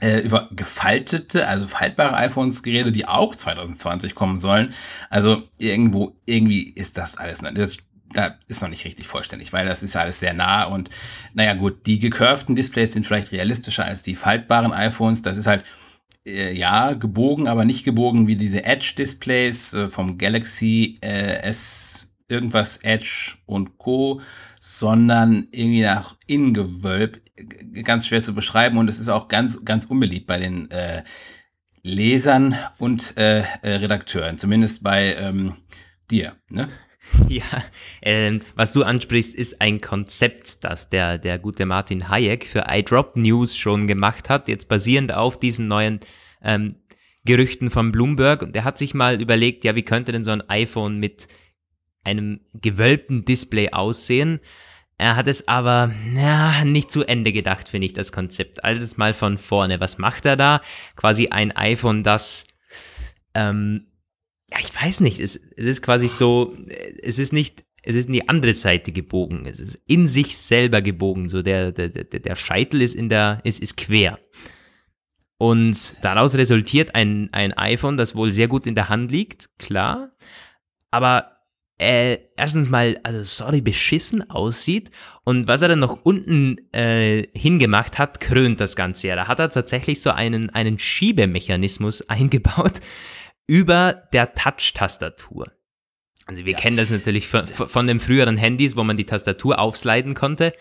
äh, über gefaltete, also faltbare iPhones geredet, die auch 2020 kommen sollen. Also irgendwo, irgendwie ist das alles, das da ist noch nicht richtig vollständig, weil das ist ja alles sehr nah und naja gut, die gecurvten Displays sind vielleicht realistischer als die faltbaren iPhones. Das ist halt äh, ja gebogen, aber nicht gebogen wie diese Edge-Displays äh, vom Galaxy äh, S irgendwas Edge und Co sondern irgendwie nach innen gewölbt, ganz schwer zu beschreiben und es ist auch ganz, ganz unbeliebt bei den äh, Lesern und äh, äh, Redakteuren, zumindest bei ähm, dir, ne? Ja, ähm, was du ansprichst, ist ein Konzept, das der, der gute Martin Hayek für iDrop News schon gemacht hat, jetzt basierend auf diesen neuen ähm, Gerüchten von Bloomberg. Und der hat sich mal überlegt, ja, wie könnte denn so ein iPhone mit einem gewölbten Display aussehen. Er hat es aber ja, nicht zu Ende gedacht, finde ich, das Konzept. Also mal von vorne. Was macht er da? Quasi ein iPhone, das, ähm, ja, ich weiß nicht, es, es ist quasi so, es ist nicht, es ist in die andere Seite gebogen. Es ist in sich selber gebogen. So der, der, der, Scheitel ist in der, ist, ist quer. Und daraus resultiert ein, ein iPhone, das wohl sehr gut in der Hand liegt, klar. Aber äh, erstens mal, also sorry, beschissen aussieht. Und was er dann noch unten äh, hingemacht hat, krönt das Ganze ja. Da hat er tatsächlich so einen, einen Schiebemechanismus eingebaut über der Touch-Tastatur. Also wir ja. kennen das natürlich von, von den früheren Handys, wo man die Tastatur aufsliden konnte.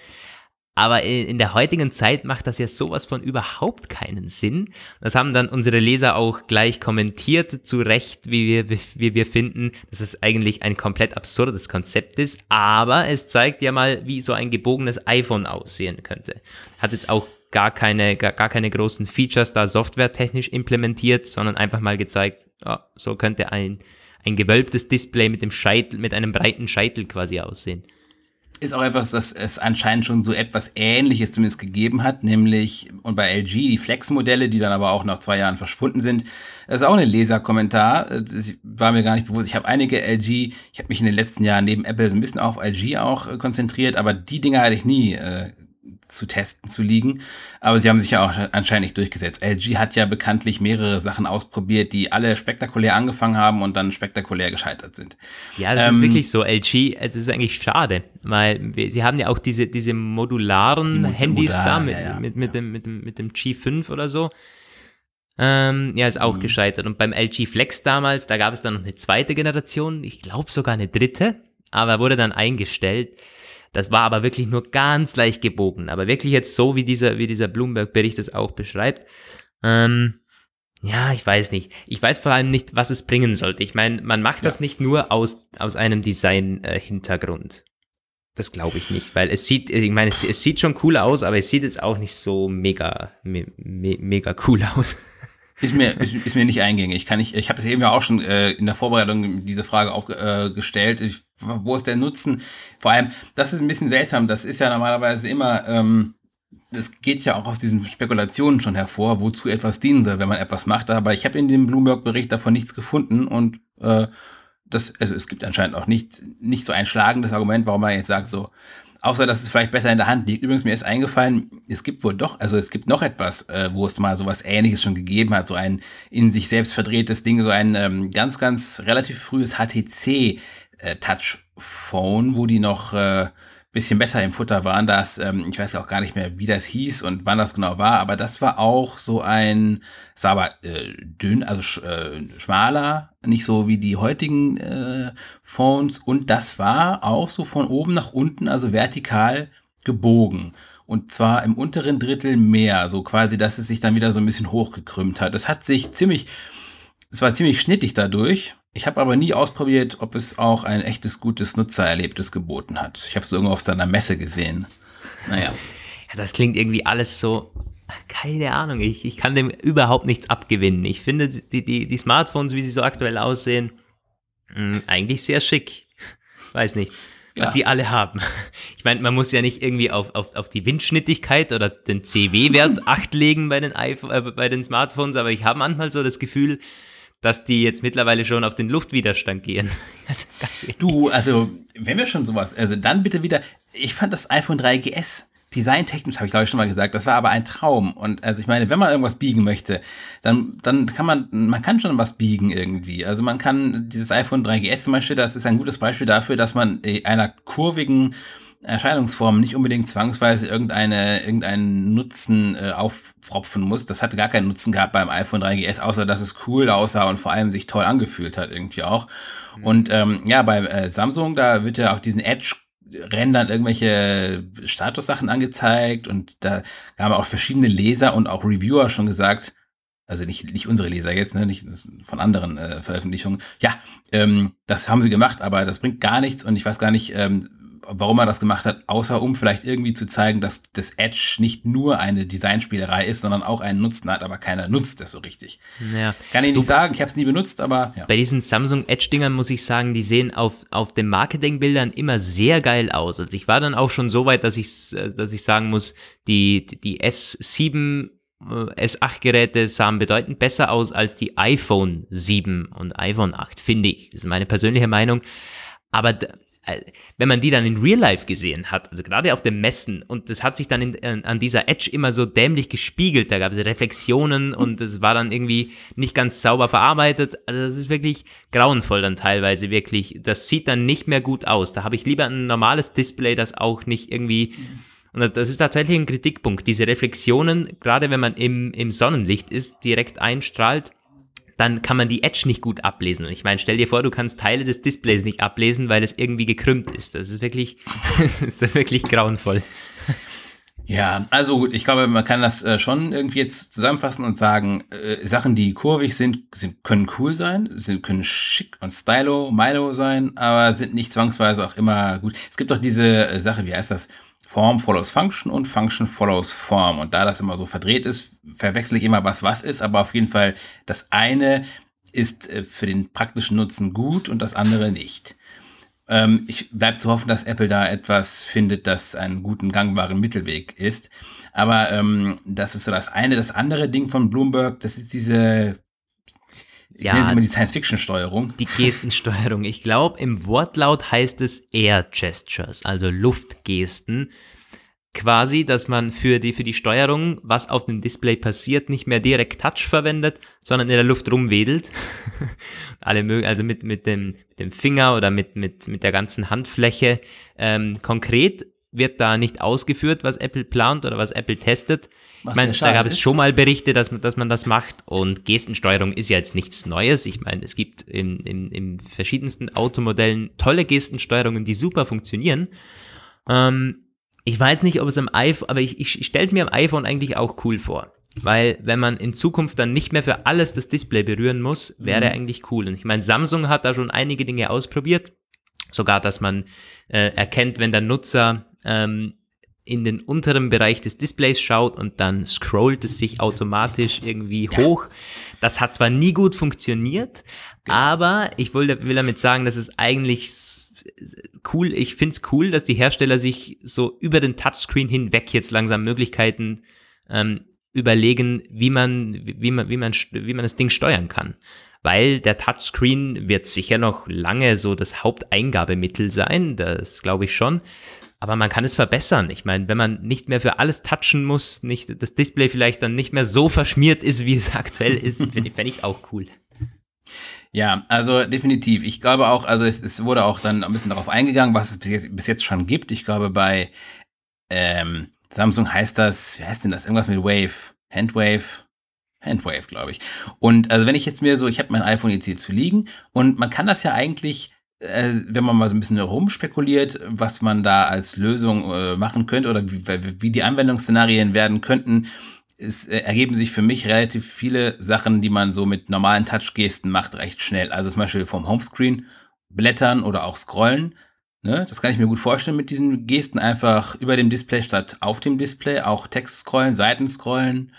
Aber in der heutigen Zeit macht das ja sowas von überhaupt keinen Sinn. Das haben dann unsere Leser auch gleich kommentiert, zu Recht, wie wir, wie wir finden, dass es eigentlich ein komplett absurdes Konzept ist. Aber es zeigt ja mal, wie so ein gebogenes iPhone aussehen könnte. Hat jetzt auch gar keine, gar, gar keine großen Features da softwaretechnisch implementiert, sondern einfach mal gezeigt, oh, so könnte ein, ein gewölbtes Display mit dem Scheitel, mit einem breiten Scheitel quasi aussehen ist auch etwas, dass es anscheinend schon so etwas Ähnliches zumindest gegeben hat, nämlich und bei LG die Flex-Modelle, die dann aber auch nach zwei Jahren verschwunden sind. Das ist auch ein Leserkommentar. Das war mir gar nicht bewusst. Ich habe einige LG, ich habe mich in den letzten Jahren neben Apple so ein bisschen auf LG auch äh, konzentriert, aber die Dinger hatte ich nie äh, zu testen zu liegen. Aber sie haben sich ja auch anscheinend nicht durchgesetzt. LG hat ja bekanntlich mehrere Sachen ausprobiert, die alle spektakulär angefangen haben und dann spektakulär gescheitert sind. Ja, das ähm, ist wirklich so. LG, es ist eigentlich schade, weil sie haben ja auch diese, diese modularen die Handys Modular, da mit, ja, ja. mit, mit, ja. Dem, mit, dem, mit dem G5 oder so. Ähm, ja, ist auch mhm. gescheitert. Und beim LG Flex damals, da gab es dann noch eine zweite Generation, ich glaube sogar eine dritte, aber wurde dann eingestellt. Das war aber wirklich nur ganz leicht gebogen, aber wirklich jetzt so, wie dieser, wie dieser Bloomberg-Bericht es auch beschreibt. Ähm, ja, ich weiß nicht. Ich weiß vor allem nicht, was es bringen sollte. Ich meine, man macht ja. das nicht nur aus, aus einem Design-Hintergrund. das glaube ich nicht, weil es sieht, ich meine, es, es, sieht schon cool aus, aber es sieht jetzt auch nicht so mega, me, me, mega cool aus. Ist mir, ist, ist mir nicht eingängig. Ich kann nicht, ich habe es eben ja auch schon äh, in der Vorbereitung diese Frage aufgestellt. Äh, wo ist der Nutzen? Vor allem, das ist ein bisschen seltsam. Das ist ja normalerweise immer, ähm, das geht ja auch aus diesen Spekulationen schon hervor, wozu etwas dienen soll, wenn man etwas macht. Aber ich habe in dem Bloomberg-Bericht davon nichts gefunden und äh, das, also es gibt anscheinend auch nicht, nicht so ein schlagendes Argument, warum man jetzt sagt, so, Außer, dass es vielleicht besser in der Hand liegt. Übrigens, mir ist eingefallen, es gibt wohl doch, also es gibt noch etwas, äh, wo es mal sowas ähnliches schon gegeben hat, so ein in sich selbst verdrehtes Ding, so ein ähm, ganz, ganz relativ frühes HTC äh, Touchphone, wo die noch äh, bisschen besser im Futter waren. Das, ähm, ich weiß auch gar nicht mehr, wie das hieß und wann das genau war, aber das war auch so ein, es war aber äh, dünn, also sch, äh, schmaler, nicht so wie die heutigen äh, Phones und das war auch so von oben nach unten, also vertikal gebogen. Und zwar im unteren Drittel mehr, so quasi, dass es sich dann wieder so ein bisschen hochgekrümmt hat. Das hat sich ziemlich, es war ziemlich schnittig dadurch ich habe aber nie ausprobiert, ob es auch ein echtes gutes Nutzererlebnis geboten hat. Ich habe es irgendwo auf seiner Messe gesehen. Naja. Ja, das klingt irgendwie alles so, keine Ahnung, ich, ich kann dem überhaupt nichts abgewinnen. Ich finde die, die, die Smartphones, wie sie so aktuell aussehen, mh, hm, eigentlich sehr schick. Weiß nicht, was ja. die alle haben. Ich meine, man muss ja nicht irgendwie auf, auf, auf die Windschnittigkeit oder den CW-Wert acht legen bei den, iPhone, äh, bei den Smartphones, aber ich habe manchmal so das Gefühl, dass die jetzt mittlerweile schon auf den Luftwiderstand gehen. Also du, also wenn wir schon sowas, also dann bitte wieder, ich fand das iPhone 3GS designtechnisch, habe ich glaube ich schon mal gesagt, das war aber ein Traum. Und also ich meine, wenn man irgendwas biegen möchte, dann, dann kann man, man kann schon was biegen irgendwie. Also man kann dieses iPhone 3GS zum Beispiel, das ist ein gutes Beispiel dafür, dass man einer kurvigen Erscheinungsformen nicht unbedingt zwangsweise irgendeine, irgendeinen Nutzen äh, aufpfropfen muss. Das hatte gar keinen Nutzen gehabt beim iPhone 3GS, außer dass es cool aussah und vor allem sich toll angefühlt hat irgendwie auch. Mhm. Und ähm, ja, bei äh, Samsung, da wird ja auch diesen Edge Rändern irgendwelche Statussachen angezeigt und da haben auch verschiedene Leser und auch Reviewer schon gesagt, also nicht, nicht unsere Leser jetzt, ne, nicht von anderen äh, Veröffentlichungen. Ja, ähm, das haben sie gemacht, aber das bringt gar nichts und ich weiß gar nicht, ähm, warum er das gemacht hat, außer um vielleicht irgendwie zu zeigen, dass das Edge nicht nur eine Designspielerei ist, sondern auch einen Nutzen hat, aber keiner nutzt es so richtig. Ja. Kann ich nicht du, sagen, ich habe es nie benutzt, aber ja. Bei diesen Samsung Edge-Dingern muss ich sagen, die sehen auf, auf den Marketingbildern immer sehr geil aus. Also ich war dann auch schon so weit, dass ich, dass ich sagen muss, die, die S7 äh, S8-Geräte sahen bedeutend besser aus als die iPhone 7 und iPhone 8, finde ich. Das ist meine persönliche Meinung. Aber äh, wenn man die dann in Real Life gesehen hat, also gerade auf den Messen, und das hat sich dann in, an dieser Edge immer so dämlich gespiegelt, da gab es Reflexionen und es war dann irgendwie nicht ganz sauber verarbeitet. Also das ist wirklich grauenvoll dann teilweise wirklich. Das sieht dann nicht mehr gut aus. Da habe ich lieber ein normales Display, das auch nicht irgendwie. Und das ist tatsächlich ein Kritikpunkt. Diese Reflexionen, gerade wenn man im, im Sonnenlicht ist, direkt einstrahlt, dann kann man die Edge nicht gut ablesen. Ich meine, stell dir vor, du kannst Teile des Displays nicht ablesen, weil es irgendwie gekrümmt ist. Das ist wirklich, das ist wirklich grauenvoll. Ja, also gut, ich glaube, man kann das äh, schon irgendwie jetzt zusammenfassen und sagen, äh, Sachen, die kurvig sind, sind, können cool sein, sind, können schick und stylo, Milo sein, aber sind nicht zwangsweise auch immer gut. Es gibt doch diese äh, Sache, wie heißt das? Form follows Function und Function follows Form. Und da das immer so verdreht ist, verwechsel ich immer, was was ist, aber auf jeden Fall das eine ist äh, für den praktischen Nutzen gut und das andere nicht. Ähm, ich bleibe zu hoffen, dass Apple da etwas findet, das einen guten, gangbaren Mittelweg ist. Aber ähm, das ist so das eine. Das andere Ding von Bloomberg, das ist diese ich ja, nenne sie mal die Science-Fiction-Steuerung. Die Gestensteuerung. Ich glaube, im Wortlaut heißt es Air Gestures, also Luftgesten. Quasi, dass man für die, für die Steuerung, was auf dem Display passiert, nicht mehr direkt Touch verwendet, sondern in der Luft rumwedelt. Alle mögen, also mit, mit, dem, mit dem Finger oder mit, mit, mit der ganzen Handfläche. Ähm, konkret wird da nicht ausgeführt, was Apple plant oder was Apple testet. Was ich meine, da gab es schon mal Berichte, dass, dass man das macht und Gestensteuerung ist ja jetzt nichts Neues. Ich meine, es gibt in, in, in verschiedensten Automodellen tolle Gestensteuerungen, die super funktionieren. Ähm, ich weiß nicht, ob es am iPhone, aber ich, ich, ich stelle es mir am iPhone eigentlich auch cool vor. Weil wenn man in Zukunft dann nicht mehr für alles das Display berühren muss, wäre mhm. eigentlich cool. Und ich meine, Samsung hat da schon einige Dinge ausprobiert. Sogar, dass man äh, erkennt, wenn der Nutzer ähm, in den unteren Bereich des Displays schaut und dann scrollt es sich automatisch irgendwie ja. hoch. Das hat zwar nie gut funktioniert, ja. aber ich will, will damit sagen, dass es eigentlich cool, ich find's cool, dass die Hersteller sich so über den Touchscreen hinweg jetzt langsam Möglichkeiten ähm, überlegen, wie man, wie man, wie man, wie man das Ding steuern kann. Weil der Touchscreen wird sicher noch lange so das Haupteingabemittel sein, das glaube ich schon. Aber man kann es verbessern. Ich meine, wenn man nicht mehr für alles touchen muss, nicht das Display vielleicht dann nicht mehr so verschmiert ist, wie es aktuell ist, finde find ich auch cool. Ja, also definitiv. Ich glaube auch, also es, es wurde auch dann ein bisschen darauf eingegangen, was es bis jetzt, bis jetzt schon gibt. Ich glaube, bei ähm, Samsung heißt das, wie heißt denn das? Irgendwas mit Wave, Handwave, Handwave, glaube ich. Und also wenn ich jetzt mir so, ich habe mein iPhone jetzt hier zu liegen und man kann das ja eigentlich, äh, wenn man mal so ein bisschen rumspekuliert, was man da als Lösung äh, machen könnte oder wie, die Anwendungsszenarien werden könnten, es äh, ergeben sich für mich relativ viele Sachen, die man so mit normalen Touch-Gesten macht, recht schnell. Also zum Beispiel vom Homescreen blättern oder auch scrollen. Ne? Das kann ich mir gut vorstellen mit diesen Gesten. Einfach über dem Display statt auf dem Display. Auch Text scrollen, Seiten scrollen.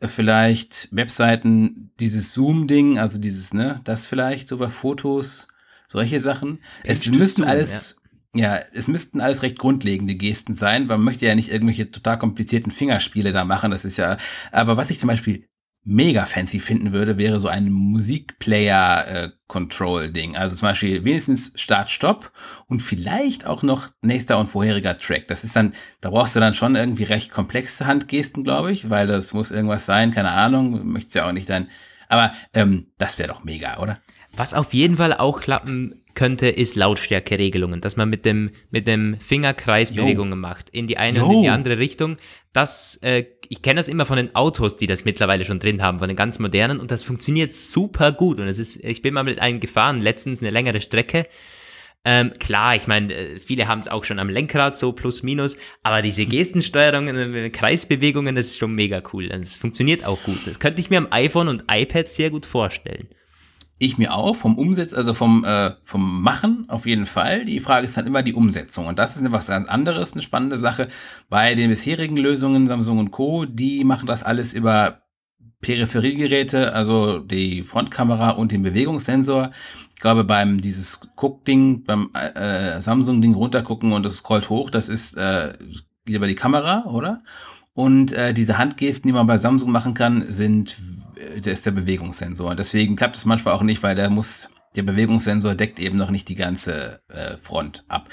Vielleicht Webseiten, dieses Zoom-Ding, also dieses, ne, das vielleicht so bei Fotos, solche Sachen. Es müssen alles, ja ja, es müssten alles recht grundlegende Gesten sein, weil man möchte ja nicht irgendwelche total komplizierten Fingerspiele da machen. Das ist ja, aber was ich zum Beispiel mega fancy finden würde, wäre so ein Musikplayer-Control-Ding. also zum Beispiel wenigstens Start-Stopp und vielleicht auch noch nächster und vorheriger Track. Das ist dann, da brauchst du dann schon irgendwie recht komplexe Handgesten, glaube ich, weil das muss irgendwas sein, keine Ahnung, möchtest ja auch nicht dann. Aber ähm, das wäre doch mega, oder? Was auf jeden Fall auch klappen könnte, ist Lautstärkeregelungen, dass man mit dem, mit dem Finger Kreisbewegungen macht, in die eine Yo. und in die andere Richtung. Das, äh, ich kenne das immer von den Autos, die das mittlerweile schon drin haben, von den ganz modernen, und das funktioniert super gut. Und es ist, ich bin mal mit einem gefahren, letztens eine längere Strecke. Ähm, klar, ich meine, äh, viele haben es auch schon am Lenkrad, so plus minus, aber diese Gestensteuerungen, äh, Kreisbewegungen, das ist schon mega cool. Das also funktioniert auch gut. Das könnte ich mir am iPhone und iPad sehr gut vorstellen. Ich mir auch, vom Umsetzen, also vom, äh, vom Machen auf jeden Fall. Die Frage ist dann immer die Umsetzung. Und das ist etwas ganz anderes, eine spannende Sache. Bei den bisherigen Lösungen, Samsung und Co., die machen das alles über Peripheriegeräte, also die Frontkamera und den Bewegungssensor. Ich glaube, beim dieses Guck-Ding, beim äh, Samsung-Ding runtergucken und das scrollt hoch, das ist äh, über die Kamera, oder? Und äh, diese Handgesten, die man bei Samsung machen kann, sind der ist der Bewegungssensor. Deswegen klappt es manchmal auch nicht, weil der muss, der Bewegungssensor deckt eben noch nicht die ganze äh, Front ab.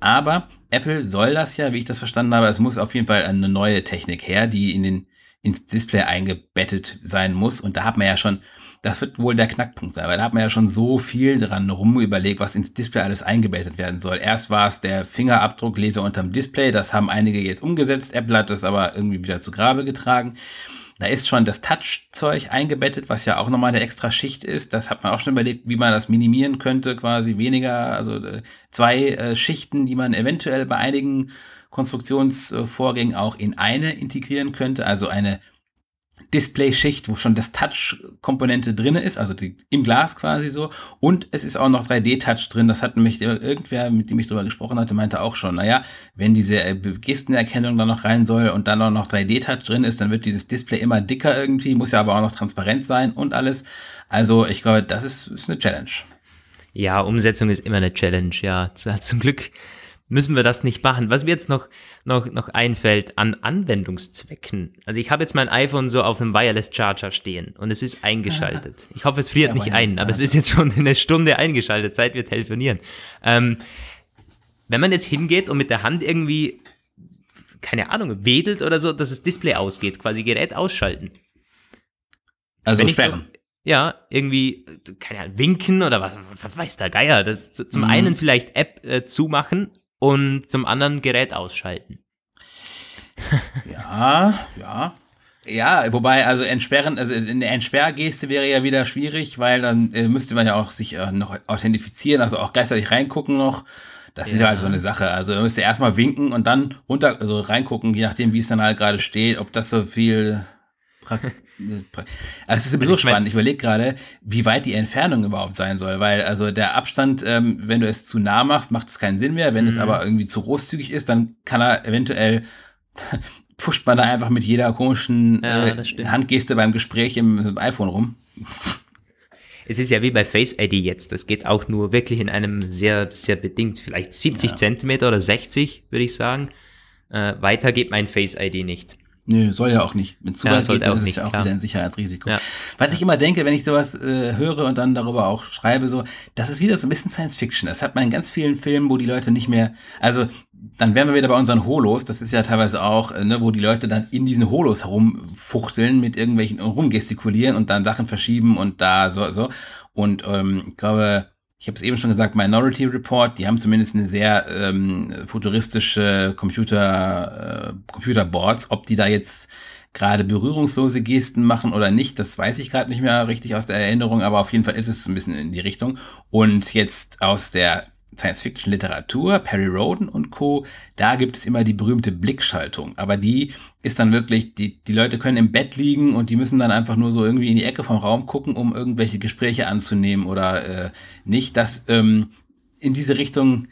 Aber Apple soll das ja, wie ich das verstanden habe, es muss auf jeden Fall eine neue Technik her, die in den, ins Display eingebettet sein muss. Und da hat man ja schon, das wird wohl der Knackpunkt sein, weil da hat man ja schon so viel dran rum überlegt, was ins Display alles eingebettet werden soll. Erst war es der Fingerabdruckleser unterm Display, das haben einige jetzt umgesetzt. Apple hat das aber irgendwie wieder zu Grabe getragen. Da ist schon das Touch-Zeug eingebettet, was ja auch nochmal eine extra Schicht ist. Das hat man auch schon überlegt, wie man das minimieren könnte, quasi weniger, also äh, zwei äh, Schichten, die man eventuell bei einigen Konstruktionsvorgängen auch in eine integrieren könnte. Also eine Display-Schicht, wo schon das Touch-Komponente drin ist, also die, im Glas quasi so. Und es ist auch noch 3D-Touch drin. Das hat nämlich irgendwer, mit dem ich drüber gesprochen hatte, meinte auch schon, naja, wenn diese äh, Gestenerkennung da noch rein soll und dann auch noch 3D-Touch drin ist, dann wird dieses Display immer dicker irgendwie, muss ja aber auch noch transparent sein und alles. Also ich glaube, das ist, ist eine Challenge. Ja, Umsetzung ist immer eine Challenge, ja. Zum Glück müssen wir das nicht machen. Was mir jetzt noch, noch, noch einfällt an Anwendungszwecken. Also ich habe jetzt mein iPhone so auf einem Wireless Charger stehen und es ist eingeschaltet. Ich hoffe, es friert ja, nicht ein, aber es ist jetzt schon eine Stunde eingeschaltet, seit wir telefonieren. Ähm, wenn man jetzt hingeht und mit der Hand irgendwie, keine Ahnung, wedelt oder so, dass das Display ausgeht, quasi Gerät ausschalten. Also wenn sperren. Ja, irgendwie, keine Ahnung, winken oder was, was weiß der Geier. Das, zum mhm. einen vielleicht App äh, zumachen und zum anderen Gerät ausschalten. ja, ja. Ja, wobei, also entsperren, also eine Entsperrgeste wäre ja wieder schwierig, weil dann äh, müsste man ja auch sich äh, noch authentifizieren, also auch gleichzeitig reingucken noch. Das ja. ist halt so eine Sache. Also man müsste erstmal winken und dann runter, also reingucken, je nachdem, wie es dann halt gerade steht, ob das so viel also es ist sowieso spannend. Ich überlege gerade, wie weit die Entfernung überhaupt sein soll, weil also der Abstand, ähm, wenn du es zu nah machst, macht es keinen Sinn mehr. Wenn mhm. es aber irgendwie zu großzügig ist, dann kann er eventuell pfuscht man da einfach mit jeder komischen ja, äh, Handgeste beim Gespräch im, im iPhone rum. Es ist ja wie bei Face ID jetzt. Das geht auch nur wirklich in einem sehr, sehr bedingt, vielleicht 70 ja. Zentimeter oder 60, würde ich sagen. Äh, weiter geht mein Face ID nicht. Nö, soll ja auch nicht. Wenn es zu weit geht, dann ist es ja auch klar. wieder ein Sicherheitsrisiko. Ja. Was ich immer denke, wenn ich sowas äh, höre und dann darüber auch schreibe, so, das ist wieder so ein bisschen Science Fiction. Das hat man in ganz vielen Filmen, wo die Leute nicht mehr, also dann wären wir wieder bei unseren Holos. Das ist ja teilweise auch, äh, ne, wo die Leute dann in diesen Holos herumfuchteln, mit irgendwelchen rumgestikulieren und dann Sachen verschieben und da so, so. Und ähm, ich glaube, ich habe es eben schon gesagt, Minority Report, die haben zumindest eine sehr ähm, futuristische Computer, äh, Computerboards. Ob die da jetzt gerade berührungslose Gesten machen oder nicht, das weiß ich gerade nicht mehr richtig aus der Erinnerung, aber auf jeden Fall ist es ein bisschen in die Richtung. Und jetzt aus der Science-Fiction-Literatur, Perry Roden und Co., da gibt es immer die berühmte Blickschaltung. Aber die ist dann wirklich, die, die Leute können im Bett liegen und die müssen dann einfach nur so irgendwie in die Ecke vom Raum gucken, um irgendwelche Gespräche anzunehmen oder äh, nicht. Das ähm, in diese Richtung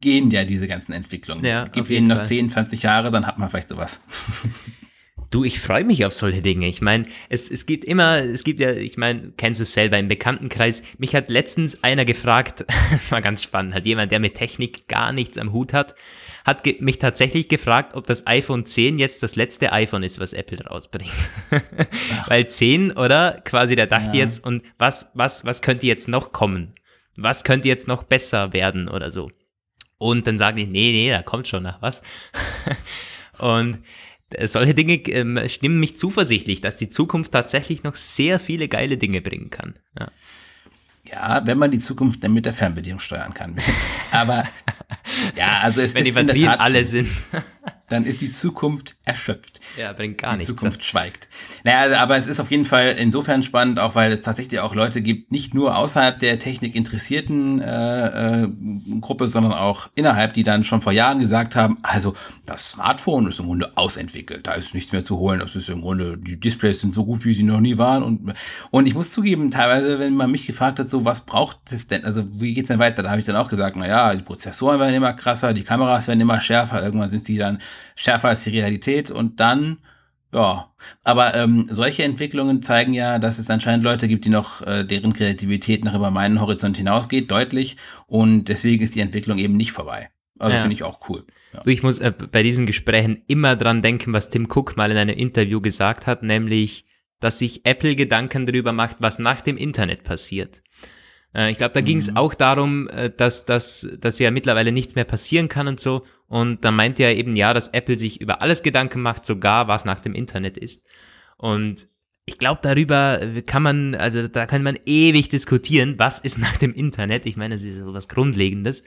gehen ja diese ganzen Entwicklungen. Ja, Gib ihnen noch Fall. 10, 20 Jahre, dann hat man vielleicht sowas. Du, ich freue mich auf solche Dinge. Ich meine, es, es gibt immer, es gibt ja, ich meine, kennst du es selber im Bekanntenkreis. Mich hat letztens einer gefragt, das war ganz spannend, hat jemand, der mit Technik gar nichts am Hut hat, hat mich tatsächlich gefragt, ob das iPhone 10 jetzt das letzte iPhone ist, was Apple rausbringt. Weil 10, oder? Quasi, der dachte ja. jetzt, und was, was, was könnte jetzt noch kommen? Was könnte jetzt noch besser werden oder so? Und dann sage ich, nee, nee, da kommt schon noch was. und solche Dinge ähm, stimmen mich zuversichtlich, dass die Zukunft tatsächlich noch sehr viele geile Dinge bringen kann. Ja. Ja, wenn man die Zukunft dann mit der Fernbedienung steuern kann. Aber ja, also es wenn ist die Batterien in der Tat alle sind dann ist die Zukunft erschöpft. Ja, bringt gar nichts. Die Zukunft schweigt. Naja, also, aber es ist auf jeden Fall insofern spannend, auch weil es tatsächlich auch Leute gibt, nicht nur außerhalb der Technik interessierten äh, äh, Gruppe, sondern auch innerhalb, die dann schon vor Jahren gesagt haben, also das Smartphone ist im Grunde ausentwickelt, da ist nichts mehr zu holen, das ist im Grunde, die Displays sind so gut, wie sie noch nie waren. Und, und ich muss zugeben, teilweise, wenn man mich gefragt hat, so was braucht es denn, also wie geht's denn weiter, da habe ich dann auch gesagt, naja, die Prozessoren werden immer krasser, die Kameras werden immer schärfer, irgendwann sind die dann schärfer als die Realität und dann, ja. Aber ähm, solche Entwicklungen zeigen ja, dass es anscheinend Leute gibt, die noch, äh, deren Kreativität noch über meinen Horizont hinausgeht, deutlich. Und deswegen ist die Entwicklung eben nicht vorbei. Also ja. finde ich auch cool. Ja. Ich muss äh, bei diesen Gesprächen immer dran denken, was Tim Cook mal in einem Interview gesagt hat, nämlich, dass sich Apple Gedanken darüber macht, was nach dem Internet passiert. Äh, ich glaube, da ging es mhm. auch darum, äh, dass, dass, dass ja mittlerweile nichts mehr passieren kann und so. Und da meinte er eben ja, dass Apple sich über alles Gedanken macht, sogar was nach dem Internet ist. Und ich glaube, darüber kann man, also da kann man ewig diskutieren, was ist nach dem Internet. Ich meine, das ist so was Grundlegendes.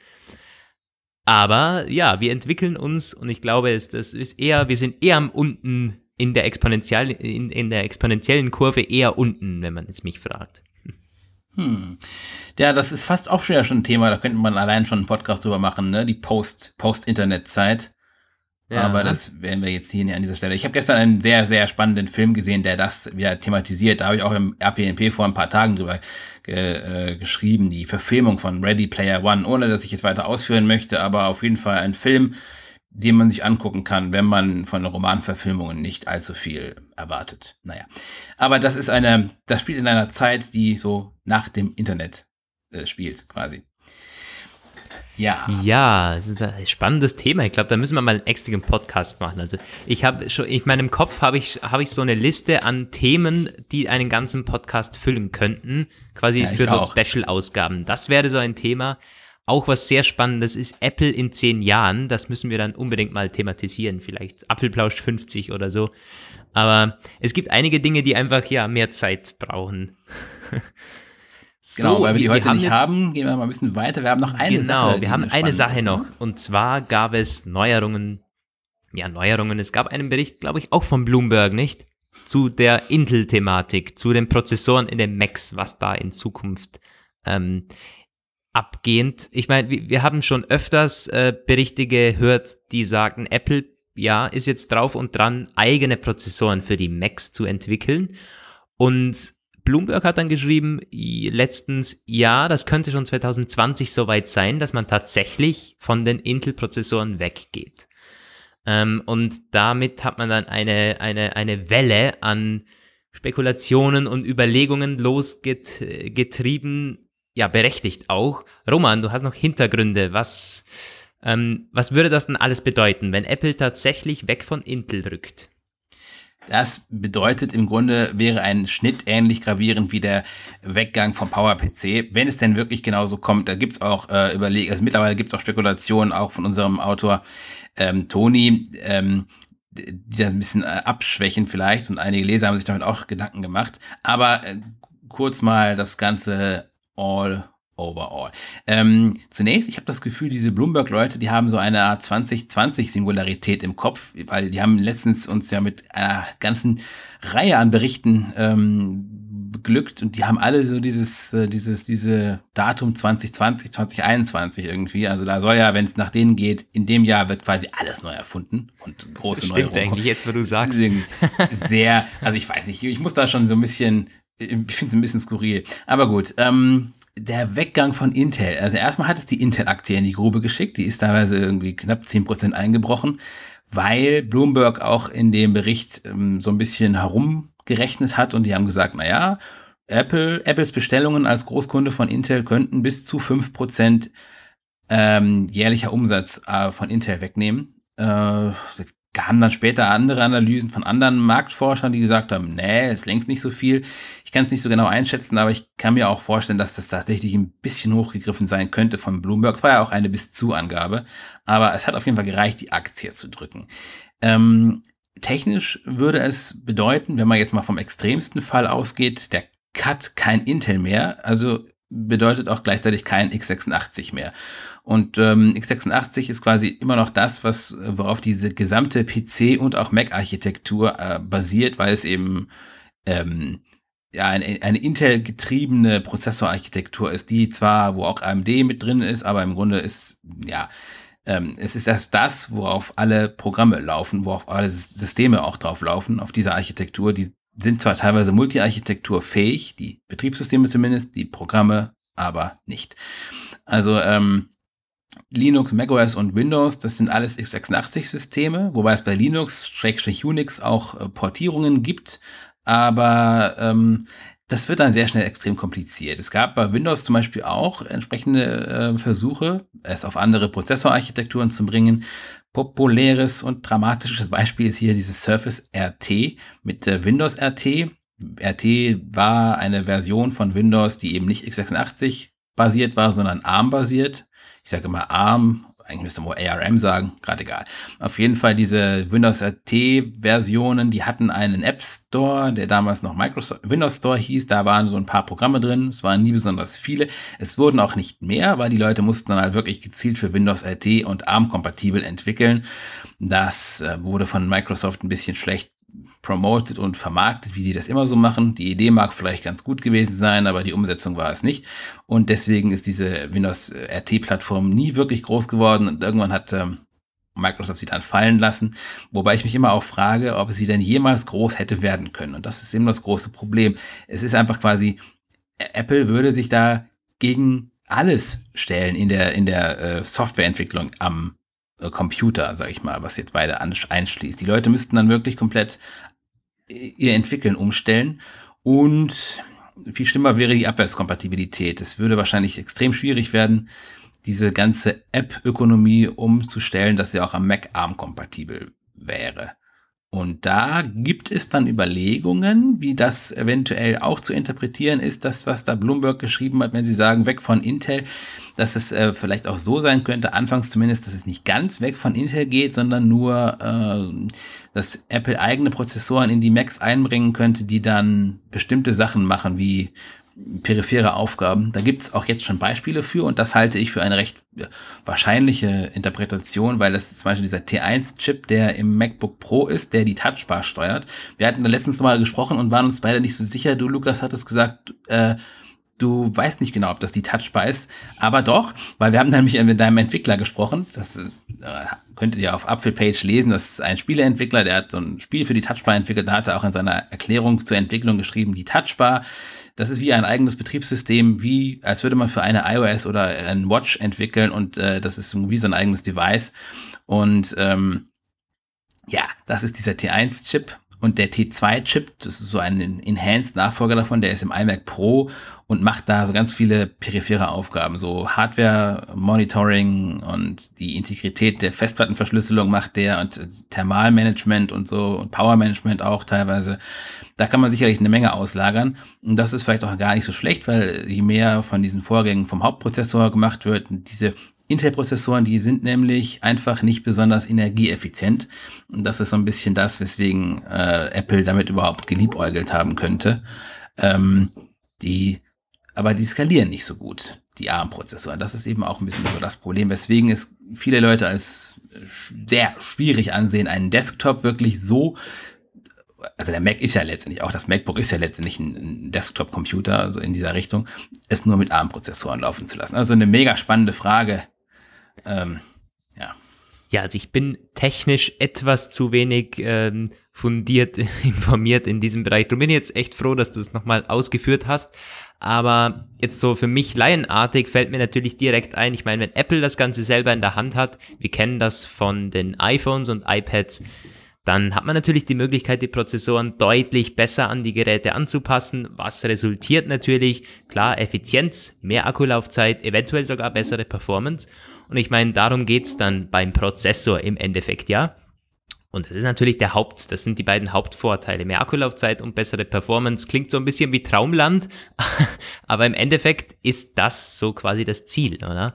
Aber ja, wir entwickeln uns und ich glaube, es, das ist eher, wir sind eher am unten in der, exponentiell, in, in der exponentiellen Kurve eher unten, wenn man jetzt mich fragt. Hm. Ja, das ist fast auch schon ein Thema, da könnte man allein schon einen Podcast drüber machen, ne? Die Post, Post-Internet-Zeit. Ja. Aber das werden wir jetzt hier nicht an dieser Stelle. Ich habe gestern einen sehr, sehr spannenden Film gesehen, der das wieder thematisiert. Da habe ich auch im RPNP vor ein paar Tagen drüber ge äh, geschrieben, die Verfilmung von Ready Player One, ohne dass ich jetzt weiter ausführen möchte, aber auf jeden Fall ein Film, den man sich angucken kann, wenn man von Romanverfilmungen nicht allzu viel erwartet. Naja. Aber das ist eine, das spielt in einer Zeit, die so nach dem Internet äh, spielt, quasi. Ja. Ja, das ist ein spannendes Thema. Ich glaube, da müssen wir mal einen extra Podcast machen. Also ich habe schon, in meinem Kopf habe ich, habe ich so eine Liste an Themen, die einen ganzen Podcast füllen könnten, quasi ja, für so Special-Ausgaben. Das wäre so ein Thema. Auch was sehr Spannendes ist Apple in zehn Jahren. Das müssen wir dann unbedingt mal thematisieren. Vielleicht Apfelplausch 50 oder so. Aber es gibt einige Dinge, die einfach ja mehr Zeit brauchen. so, genau, weil wir die heute wir nicht jetzt, haben, gehen wir mal ein bisschen weiter. Wir haben noch eine genau, Sache. Genau, wir haben eine Sache ist, noch. Ne? Und zwar gab es Neuerungen. Ja, Neuerungen. Es gab einen Bericht, glaube ich, auch von Bloomberg, nicht? Zu der Intel-Thematik, zu den Prozessoren in den Macs, was da in Zukunft ähm, abgehend. Ich meine, wir haben schon öfters äh, Berichte gehört, die sagten, Apple ja, ist jetzt drauf und dran, eigene Prozessoren für die Macs zu entwickeln. Und Bloomberg hat dann geschrieben, letztens, ja, das könnte schon 2020 soweit sein, dass man tatsächlich von den Intel-Prozessoren weggeht. Ähm, und damit hat man dann eine, eine, eine Welle an Spekulationen und Überlegungen losgetrieben, ja, berechtigt auch. Roman, du hast noch Hintergründe. Was, ähm, was würde das denn alles bedeuten, wenn Apple tatsächlich weg von Intel rückt? Das bedeutet im Grunde, wäre ein Schnitt ähnlich gravierend wie der Weggang vom PowerPC, wenn es denn wirklich genauso kommt. Da gibt's auch äh, Überleg also mittlerweile gibt's auch Spekulationen, auch von unserem Autor ähm, Toni, ähm, die das ein bisschen äh, abschwächen vielleicht und einige Leser haben sich damit auch Gedanken gemacht. Aber äh, kurz mal das Ganze all overall. Ähm, zunächst, ich habe das Gefühl, diese Bloomberg-Leute, die haben so eine Art 2020-Singularität im Kopf, weil die haben letztens uns ja mit einer ganzen Reihe an Berichten ähm, beglückt und die haben alle so dieses, äh, dieses, diese Datum 2020, 2021 irgendwie. Also da soll ja, wenn es nach denen geht, in dem Jahr wird quasi alles neu erfunden und große das Stimmt eigentlich jetzt, wo du sagst. Sehr, also ich weiß nicht, ich muss da schon so ein bisschen, ich finde es ein bisschen skurril. Aber gut, ähm, der Weggang von Intel. Also erstmal hat es die Intel-Aktie in die Grube geschickt. Die ist teilweise irgendwie knapp 10% eingebrochen, weil Bloomberg auch in dem Bericht ähm, so ein bisschen herumgerechnet hat und die haben gesagt, na ja, Apple, Apples Bestellungen als Großkunde von Intel könnten bis zu 5% ähm, jährlicher Umsatz äh, von Intel wegnehmen. Äh, kamen dann später andere Analysen von anderen Marktforschern, die gesagt haben, nee, ist längst nicht so viel. Ich kann es nicht so genau einschätzen, aber ich kann mir auch vorstellen, dass das tatsächlich ein bisschen hochgegriffen sein könnte von Bloomberg. Es war ja auch eine bis zu Angabe, aber es hat auf jeden Fall gereicht, die Aktie zu drücken. Ähm, technisch würde es bedeuten, wenn man jetzt mal vom extremsten Fall ausgeht, der Cut kein Intel mehr, also bedeutet auch gleichzeitig kein x86 mehr. Und ähm, x86 ist quasi immer noch das, was worauf diese gesamte PC und auch Mac-Architektur äh, basiert, weil es eben ähm, ja eine, eine Intel-getriebene Prozessorarchitektur ist, die zwar, wo auch AMD mit drin ist, aber im Grunde ist ja ähm, es ist erst das, worauf alle Programme laufen, worauf alle Systeme auch drauf laufen, auf dieser Architektur. Die sind zwar teilweise Multi-Architektur fähig, die Betriebssysteme zumindest, die Programme aber nicht. Also ähm, Linux, macOS und Windows, das sind alles x86-Systeme, wobei es bei Linux, Unix auch äh, Portierungen gibt, aber ähm, das wird dann sehr schnell extrem kompliziert. Es gab bei Windows zum Beispiel auch entsprechende äh, Versuche, es auf andere Prozessorarchitekturen zu bringen. Populäres und dramatisches Beispiel ist hier dieses Surface RT mit äh, Windows RT. RT war eine Version von Windows, die eben nicht x86 basiert war, sondern ARM basiert ich sage immer ARM, eigentlich müsste man ARM sagen, gerade egal. Auf jeden Fall diese Windows RT-Versionen, die hatten einen App Store, der damals noch Microsoft Windows Store hieß. Da waren so ein paar Programme drin. Es waren nie besonders viele. Es wurden auch nicht mehr, weil die Leute mussten dann halt wirklich gezielt für Windows RT und ARM-kompatibel entwickeln. Das äh, wurde von Microsoft ein bisschen schlecht promoted und vermarktet, wie die das immer so machen. Die Idee mag vielleicht ganz gut gewesen sein, aber die Umsetzung war es nicht. Und deswegen ist diese Windows RT-Plattform nie wirklich groß geworden und irgendwann hat ähm, Microsoft sie dann fallen lassen. Wobei ich mich immer auch frage, ob sie denn jemals groß hätte werden können. Und das ist eben das große Problem. Es ist einfach quasi, Apple würde sich da gegen alles stellen in der, in der äh, Softwareentwicklung am äh, Computer, sag ich mal, was jetzt beide einschließt. Die Leute müssten dann wirklich komplett äh, ihr Entwickeln umstellen und viel schlimmer wäre die Abwärtskompatibilität. Es würde wahrscheinlich extrem schwierig werden, diese ganze App-Ökonomie umzustellen, dass sie auch am Mac ARM-kompatibel wäre. Und da gibt es dann Überlegungen, wie das eventuell auch zu interpretieren ist, das, was da Bloomberg geschrieben hat, wenn sie sagen, weg von Intel, dass es äh, vielleicht auch so sein könnte, anfangs zumindest, dass es nicht ganz weg von Intel geht, sondern nur, äh, dass Apple eigene Prozessoren in die Macs einbringen könnte, die dann bestimmte Sachen machen, wie periphere Aufgaben. Da gibt es auch jetzt schon Beispiele für und das halte ich für eine recht wahrscheinliche Interpretation, weil das ist zum Beispiel dieser T1-Chip, der im MacBook Pro ist, der die Touchbar steuert. Wir hatten da letztens mal gesprochen und waren uns beide nicht so sicher. Du, Lukas, hattest gesagt, äh, du weißt nicht genau, ob das die Touchbar ist, aber doch, weil wir haben nämlich mit deinem Entwickler gesprochen. Das ist, äh, könntet ihr auf Apfelpage lesen. Das ist ein Spieleentwickler, der hat so ein Spiel für die Touchbar entwickelt. Da hat er auch in seiner Erklärung zur Entwicklung geschrieben, die Touchbar das ist wie ein eigenes Betriebssystem, wie als würde man für eine iOS oder ein Watch entwickeln und äh, das ist wie so ein eigenes Device. Und ähm, ja, das ist dieser T1-Chip. Und der T2-Chip, das ist so ein Enhanced Nachfolger davon, der ist im iMac Pro und macht da so ganz viele periphere Aufgaben, so Hardware-Monitoring und die Integrität der Festplattenverschlüsselung macht der und Thermalmanagement und so und Power-Management auch teilweise. Da kann man sicherlich eine Menge auslagern. Und das ist vielleicht auch gar nicht so schlecht, weil je mehr von diesen Vorgängen vom Hauptprozessor gemacht wird, diese Intel-Prozessoren, die sind nämlich einfach nicht besonders energieeffizient. Und das ist so ein bisschen das, weswegen äh, Apple damit überhaupt geliebäugelt haben könnte. Ähm, die, aber die skalieren nicht so gut, die ARM-Prozessoren. Das ist eben auch ein bisschen so das Problem, weswegen es viele Leute als sehr schwierig ansehen, einen Desktop wirklich so also der Mac ist ja letztendlich, auch das MacBook ist ja letztendlich ein Desktop-Computer, also in dieser Richtung, es nur mit ARM-Prozessoren laufen zu lassen. Also eine mega spannende Frage, ähm, ja. Ja, also ich bin technisch etwas zu wenig ähm, fundiert informiert in diesem Bereich. Darum bin ich jetzt echt froh, dass du es nochmal ausgeführt hast. Aber jetzt so für mich laienartig fällt mir natürlich direkt ein, ich meine, wenn Apple das Ganze selber in der Hand hat, wir kennen das von den iPhones und iPads, dann hat man natürlich die Möglichkeit, die Prozessoren deutlich besser an die Geräte anzupassen, was resultiert natürlich, klar, Effizienz, mehr Akkulaufzeit, eventuell sogar bessere Performance. Und ich meine, darum geht's dann beim Prozessor im Endeffekt, ja. Und das ist natürlich der Haupt, das sind die beiden Hauptvorteile. Mehr Akkulaufzeit und bessere Performance klingt so ein bisschen wie Traumland, aber im Endeffekt ist das so quasi das Ziel, oder?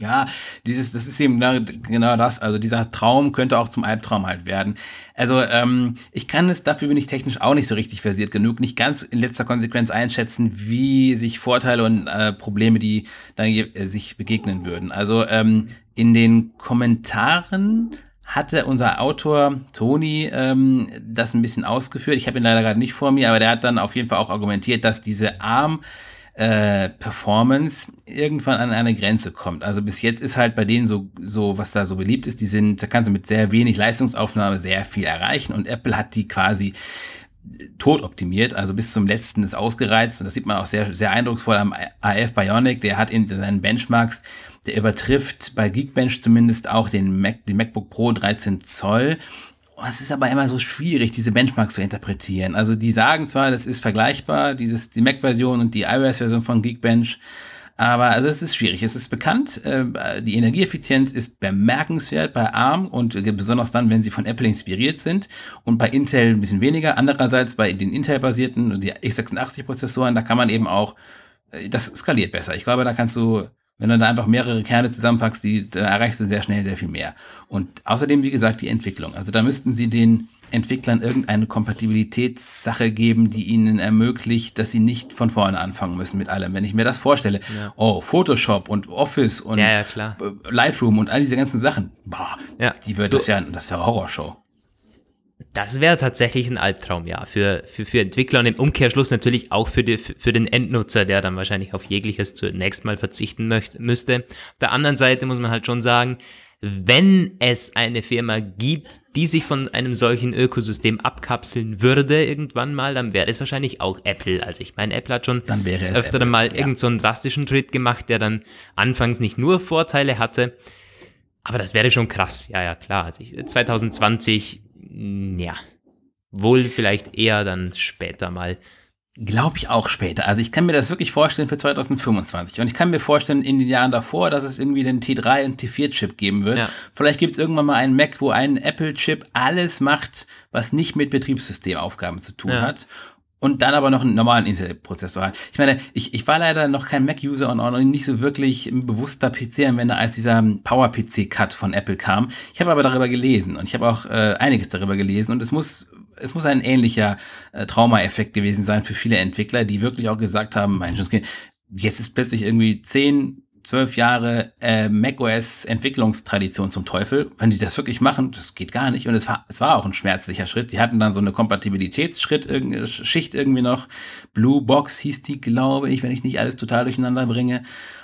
Ja, dieses, das ist eben genau das. Also dieser Traum könnte auch zum Albtraum halt werden. Also ähm, ich kann es, dafür bin ich technisch auch nicht so richtig versiert genug, nicht ganz in letzter Konsequenz einschätzen, wie sich Vorteile und äh, Probleme, die dann äh, sich begegnen würden. Also ähm, in den Kommentaren hatte unser Autor Toni ähm, das ein bisschen ausgeführt. Ich habe ihn leider gerade nicht vor mir, aber der hat dann auf jeden Fall auch argumentiert, dass diese ARM äh, Performance irgendwann an eine Grenze kommt. Also bis jetzt ist halt bei denen so, so, was da so beliebt ist, die sind, da kannst du mit sehr wenig Leistungsaufnahme sehr viel erreichen und Apple hat die quasi tot optimiert, also bis zum letzten ist ausgereizt und das sieht man auch sehr, sehr eindrucksvoll am AF Bionic, der hat in seinen Benchmarks, der übertrifft bei Geekbench zumindest auch den Mac, den MacBook Pro 13 Zoll es ist aber immer so schwierig, diese Benchmarks zu interpretieren. Also die sagen zwar, das ist vergleichbar, dieses, die Mac-Version und die iOS-Version von Geekbench, aber also es ist schwierig. Es ist bekannt, äh, die Energieeffizienz ist bemerkenswert bei ARM und besonders dann, wenn sie von Apple inspiriert sind und bei Intel ein bisschen weniger. Andererseits bei den Intel-basierten, die x86-Prozessoren, da kann man eben auch, äh, das skaliert besser. Ich glaube, da kannst du wenn du da einfach mehrere Kerne zusammenpackst, die, da erreichst du sehr schnell sehr viel mehr. Und außerdem, wie gesagt, die Entwicklung. Also da müssten sie den Entwicklern irgendeine Kompatibilitätssache geben, die ihnen ermöglicht, dass sie nicht von vorne anfangen müssen mit allem. Wenn ich mir das vorstelle, ja. oh, Photoshop und Office und ja, ja, Lightroom und all diese ganzen Sachen, boah, die wird das ja, das wäre Horrorshow. Das wäre tatsächlich ein Albtraum, ja, für, für, für Entwickler und im Umkehrschluss natürlich auch für, die, für den Endnutzer, der dann wahrscheinlich auf jegliches zunächst mal verzichten möchte, müsste. Auf der anderen Seite muss man halt schon sagen, wenn es eine Firma gibt, die sich von einem solchen Ökosystem abkapseln würde irgendwann mal, dann wäre es wahrscheinlich auch Apple. Also ich meine, Apple hat schon dann wäre es öfter Apple, mal ja. irgendeinen so drastischen Schritt gemacht, der dann anfangs nicht nur Vorteile hatte, aber das wäre schon krass. Ja, ja, klar. Also ich, 2020 ja, wohl vielleicht eher dann später mal. Glaube ich auch später. Also ich kann mir das wirklich vorstellen für 2025. Und ich kann mir vorstellen, in den Jahren davor, dass es irgendwie den T3 und T4-Chip geben wird. Ja. Vielleicht gibt es irgendwann mal einen Mac, wo ein Apple-Chip alles macht, was nicht mit Betriebssystemaufgaben zu tun ja. hat und dann aber noch einen normalen Intel-Prozessor hat. Ich meine, ich, ich war leider noch kein Mac-User und auch noch nicht so wirklich ein bewusster PC-Anwender, als dieser Power-PC-Cut von Apple kam. Ich habe aber darüber gelesen und ich habe auch äh, einiges darüber gelesen und es muss es muss ein ähnlicher äh, Trauma-Effekt gewesen sein für viele Entwickler, die wirklich auch gesagt haben, mein jetzt ist plötzlich irgendwie zehn zwölf Jahre äh, macOS Entwicklungstradition zum Teufel. Wenn die das wirklich machen, das geht gar nicht. Und es war, es war auch ein schmerzlicher Schritt. Sie hatten dann so eine Kompatibilitätsschritt, irgendwie, Schicht irgendwie noch. Blue Box hieß die, glaube ich, wenn ich nicht alles total durcheinander bringe.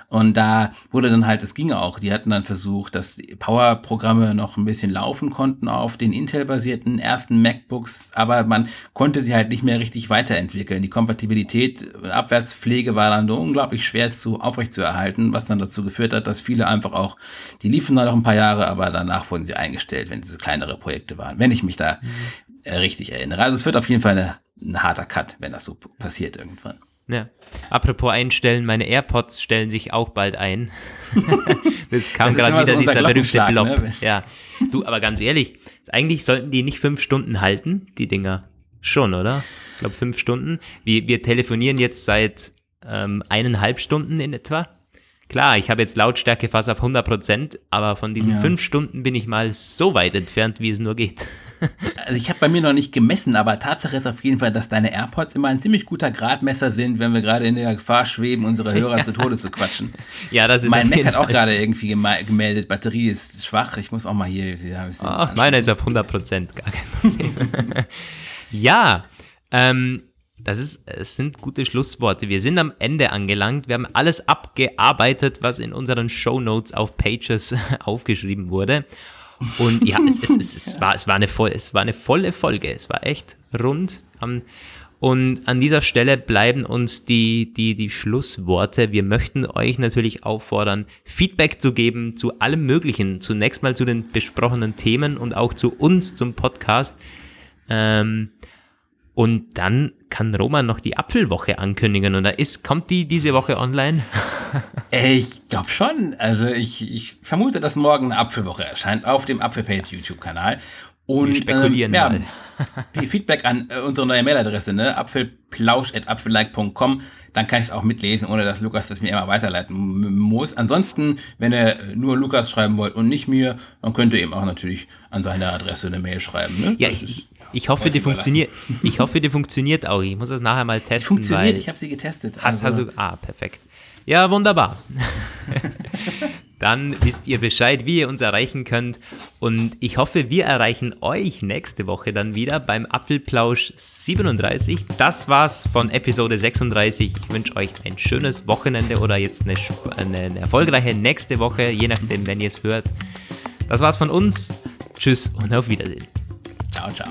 Und da wurde dann halt, es ging auch, die hatten dann versucht, dass Power-Programme noch ein bisschen laufen konnten auf den Intel-basierten ersten MacBooks, aber man konnte sie halt nicht mehr richtig weiterentwickeln. Die Kompatibilität, Abwärtspflege war dann so unglaublich schwer zu aufrechtzuerhalten, was dann dazu geführt hat, dass viele einfach auch, die liefen dann noch ein paar Jahre, aber danach wurden sie eingestellt, wenn diese kleinere Projekte waren. Wenn ich mich da äh, richtig erinnere. Also es wird auf jeden Fall eine, ein harter Cut, wenn das so passiert irgendwann. Ja. Apropos einstellen, meine AirPods stellen sich auch bald ein. das kam gerade wieder so dieser berühmte Blob. Ne? Ja. Du, aber ganz ehrlich, eigentlich sollten die nicht fünf Stunden halten, die Dinger. Schon, oder? Ich glaube fünf Stunden. Wir, wir telefonieren jetzt seit ähm, eineinhalb Stunden in etwa. Klar, ich habe jetzt Lautstärke fast auf 100 Prozent, aber von diesen ja. fünf Stunden bin ich mal so weit entfernt, wie es nur geht. Also ich habe bei mir noch nicht gemessen, aber Tatsache ist auf jeden Fall, dass deine AirPods immer ein ziemlich guter Gradmesser sind, wenn wir gerade in der Gefahr schweben, unsere Hörer zu Tode zu quatschen. Ja, das ist Mein Mac hat auch gerade irgendwie gemeldet, Batterie ist schwach. Ich muss auch mal hier wieder ein bisschen. Oh, meiner ist auf 100 Prozent, gar kein Problem. ja, ähm, das ist, es sind gute Schlussworte. Wir sind am Ende angelangt. Wir haben alles abgearbeitet, was in unseren Show Notes auf Pages aufgeschrieben wurde. Und ja, es, es, es, es, war, es, war eine voll, es war eine volle Folge. Es war echt rund. Und an dieser Stelle bleiben uns die, die, die Schlussworte. Wir möchten euch natürlich auffordern, Feedback zu geben zu allem Möglichen. Zunächst mal zu den besprochenen Themen und auch zu uns zum Podcast. Ähm, und dann kann Roman noch die Apfelwoche ankündigen. Und da ist, kommt die diese Woche online? ich glaube schon. Also ich, ich vermute, dass morgen eine Apfelwoche erscheint auf dem Apfelpage YouTube-Kanal. Und Wir spekulieren ähm, ja, mal. Feedback an äh, unsere neue Mailadresse, ne? apfelplausch.apfellike.com. Dann kann ich es auch mitlesen, ohne dass Lukas das mir immer weiterleiten muss. Ansonsten, wenn ihr nur Lukas schreiben wollt und nicht mir, dann könnt ihr eben auch natürlich an seine Adresse eine Mail schreiben. Ne? Ja, ich, ich hoffe, die funktioniert. Ich hoffe, die funktioniert auch. Ich muss das nachher mal testen. Funktioniert, ich habe sie getestet. Hast, also. hast du, ah, perfekt. Ja, wunderbar. Dann wisst ihr Bescheid, wie ihr uns erreichen könnt. Und ich hoffe, wir erreichen euch nächste Woche dann wieder beim Apfelplausch 37. Das war's von Episode 36. Ich wünsche euch ein schönes Wochenende oder jetzt eine, eine, eine erfolgreiche nächste Woche, je nachdem, wenn ihr es hört. Das war's von uns. Tschüss und auf Wiedersehen. Ciao, ciao.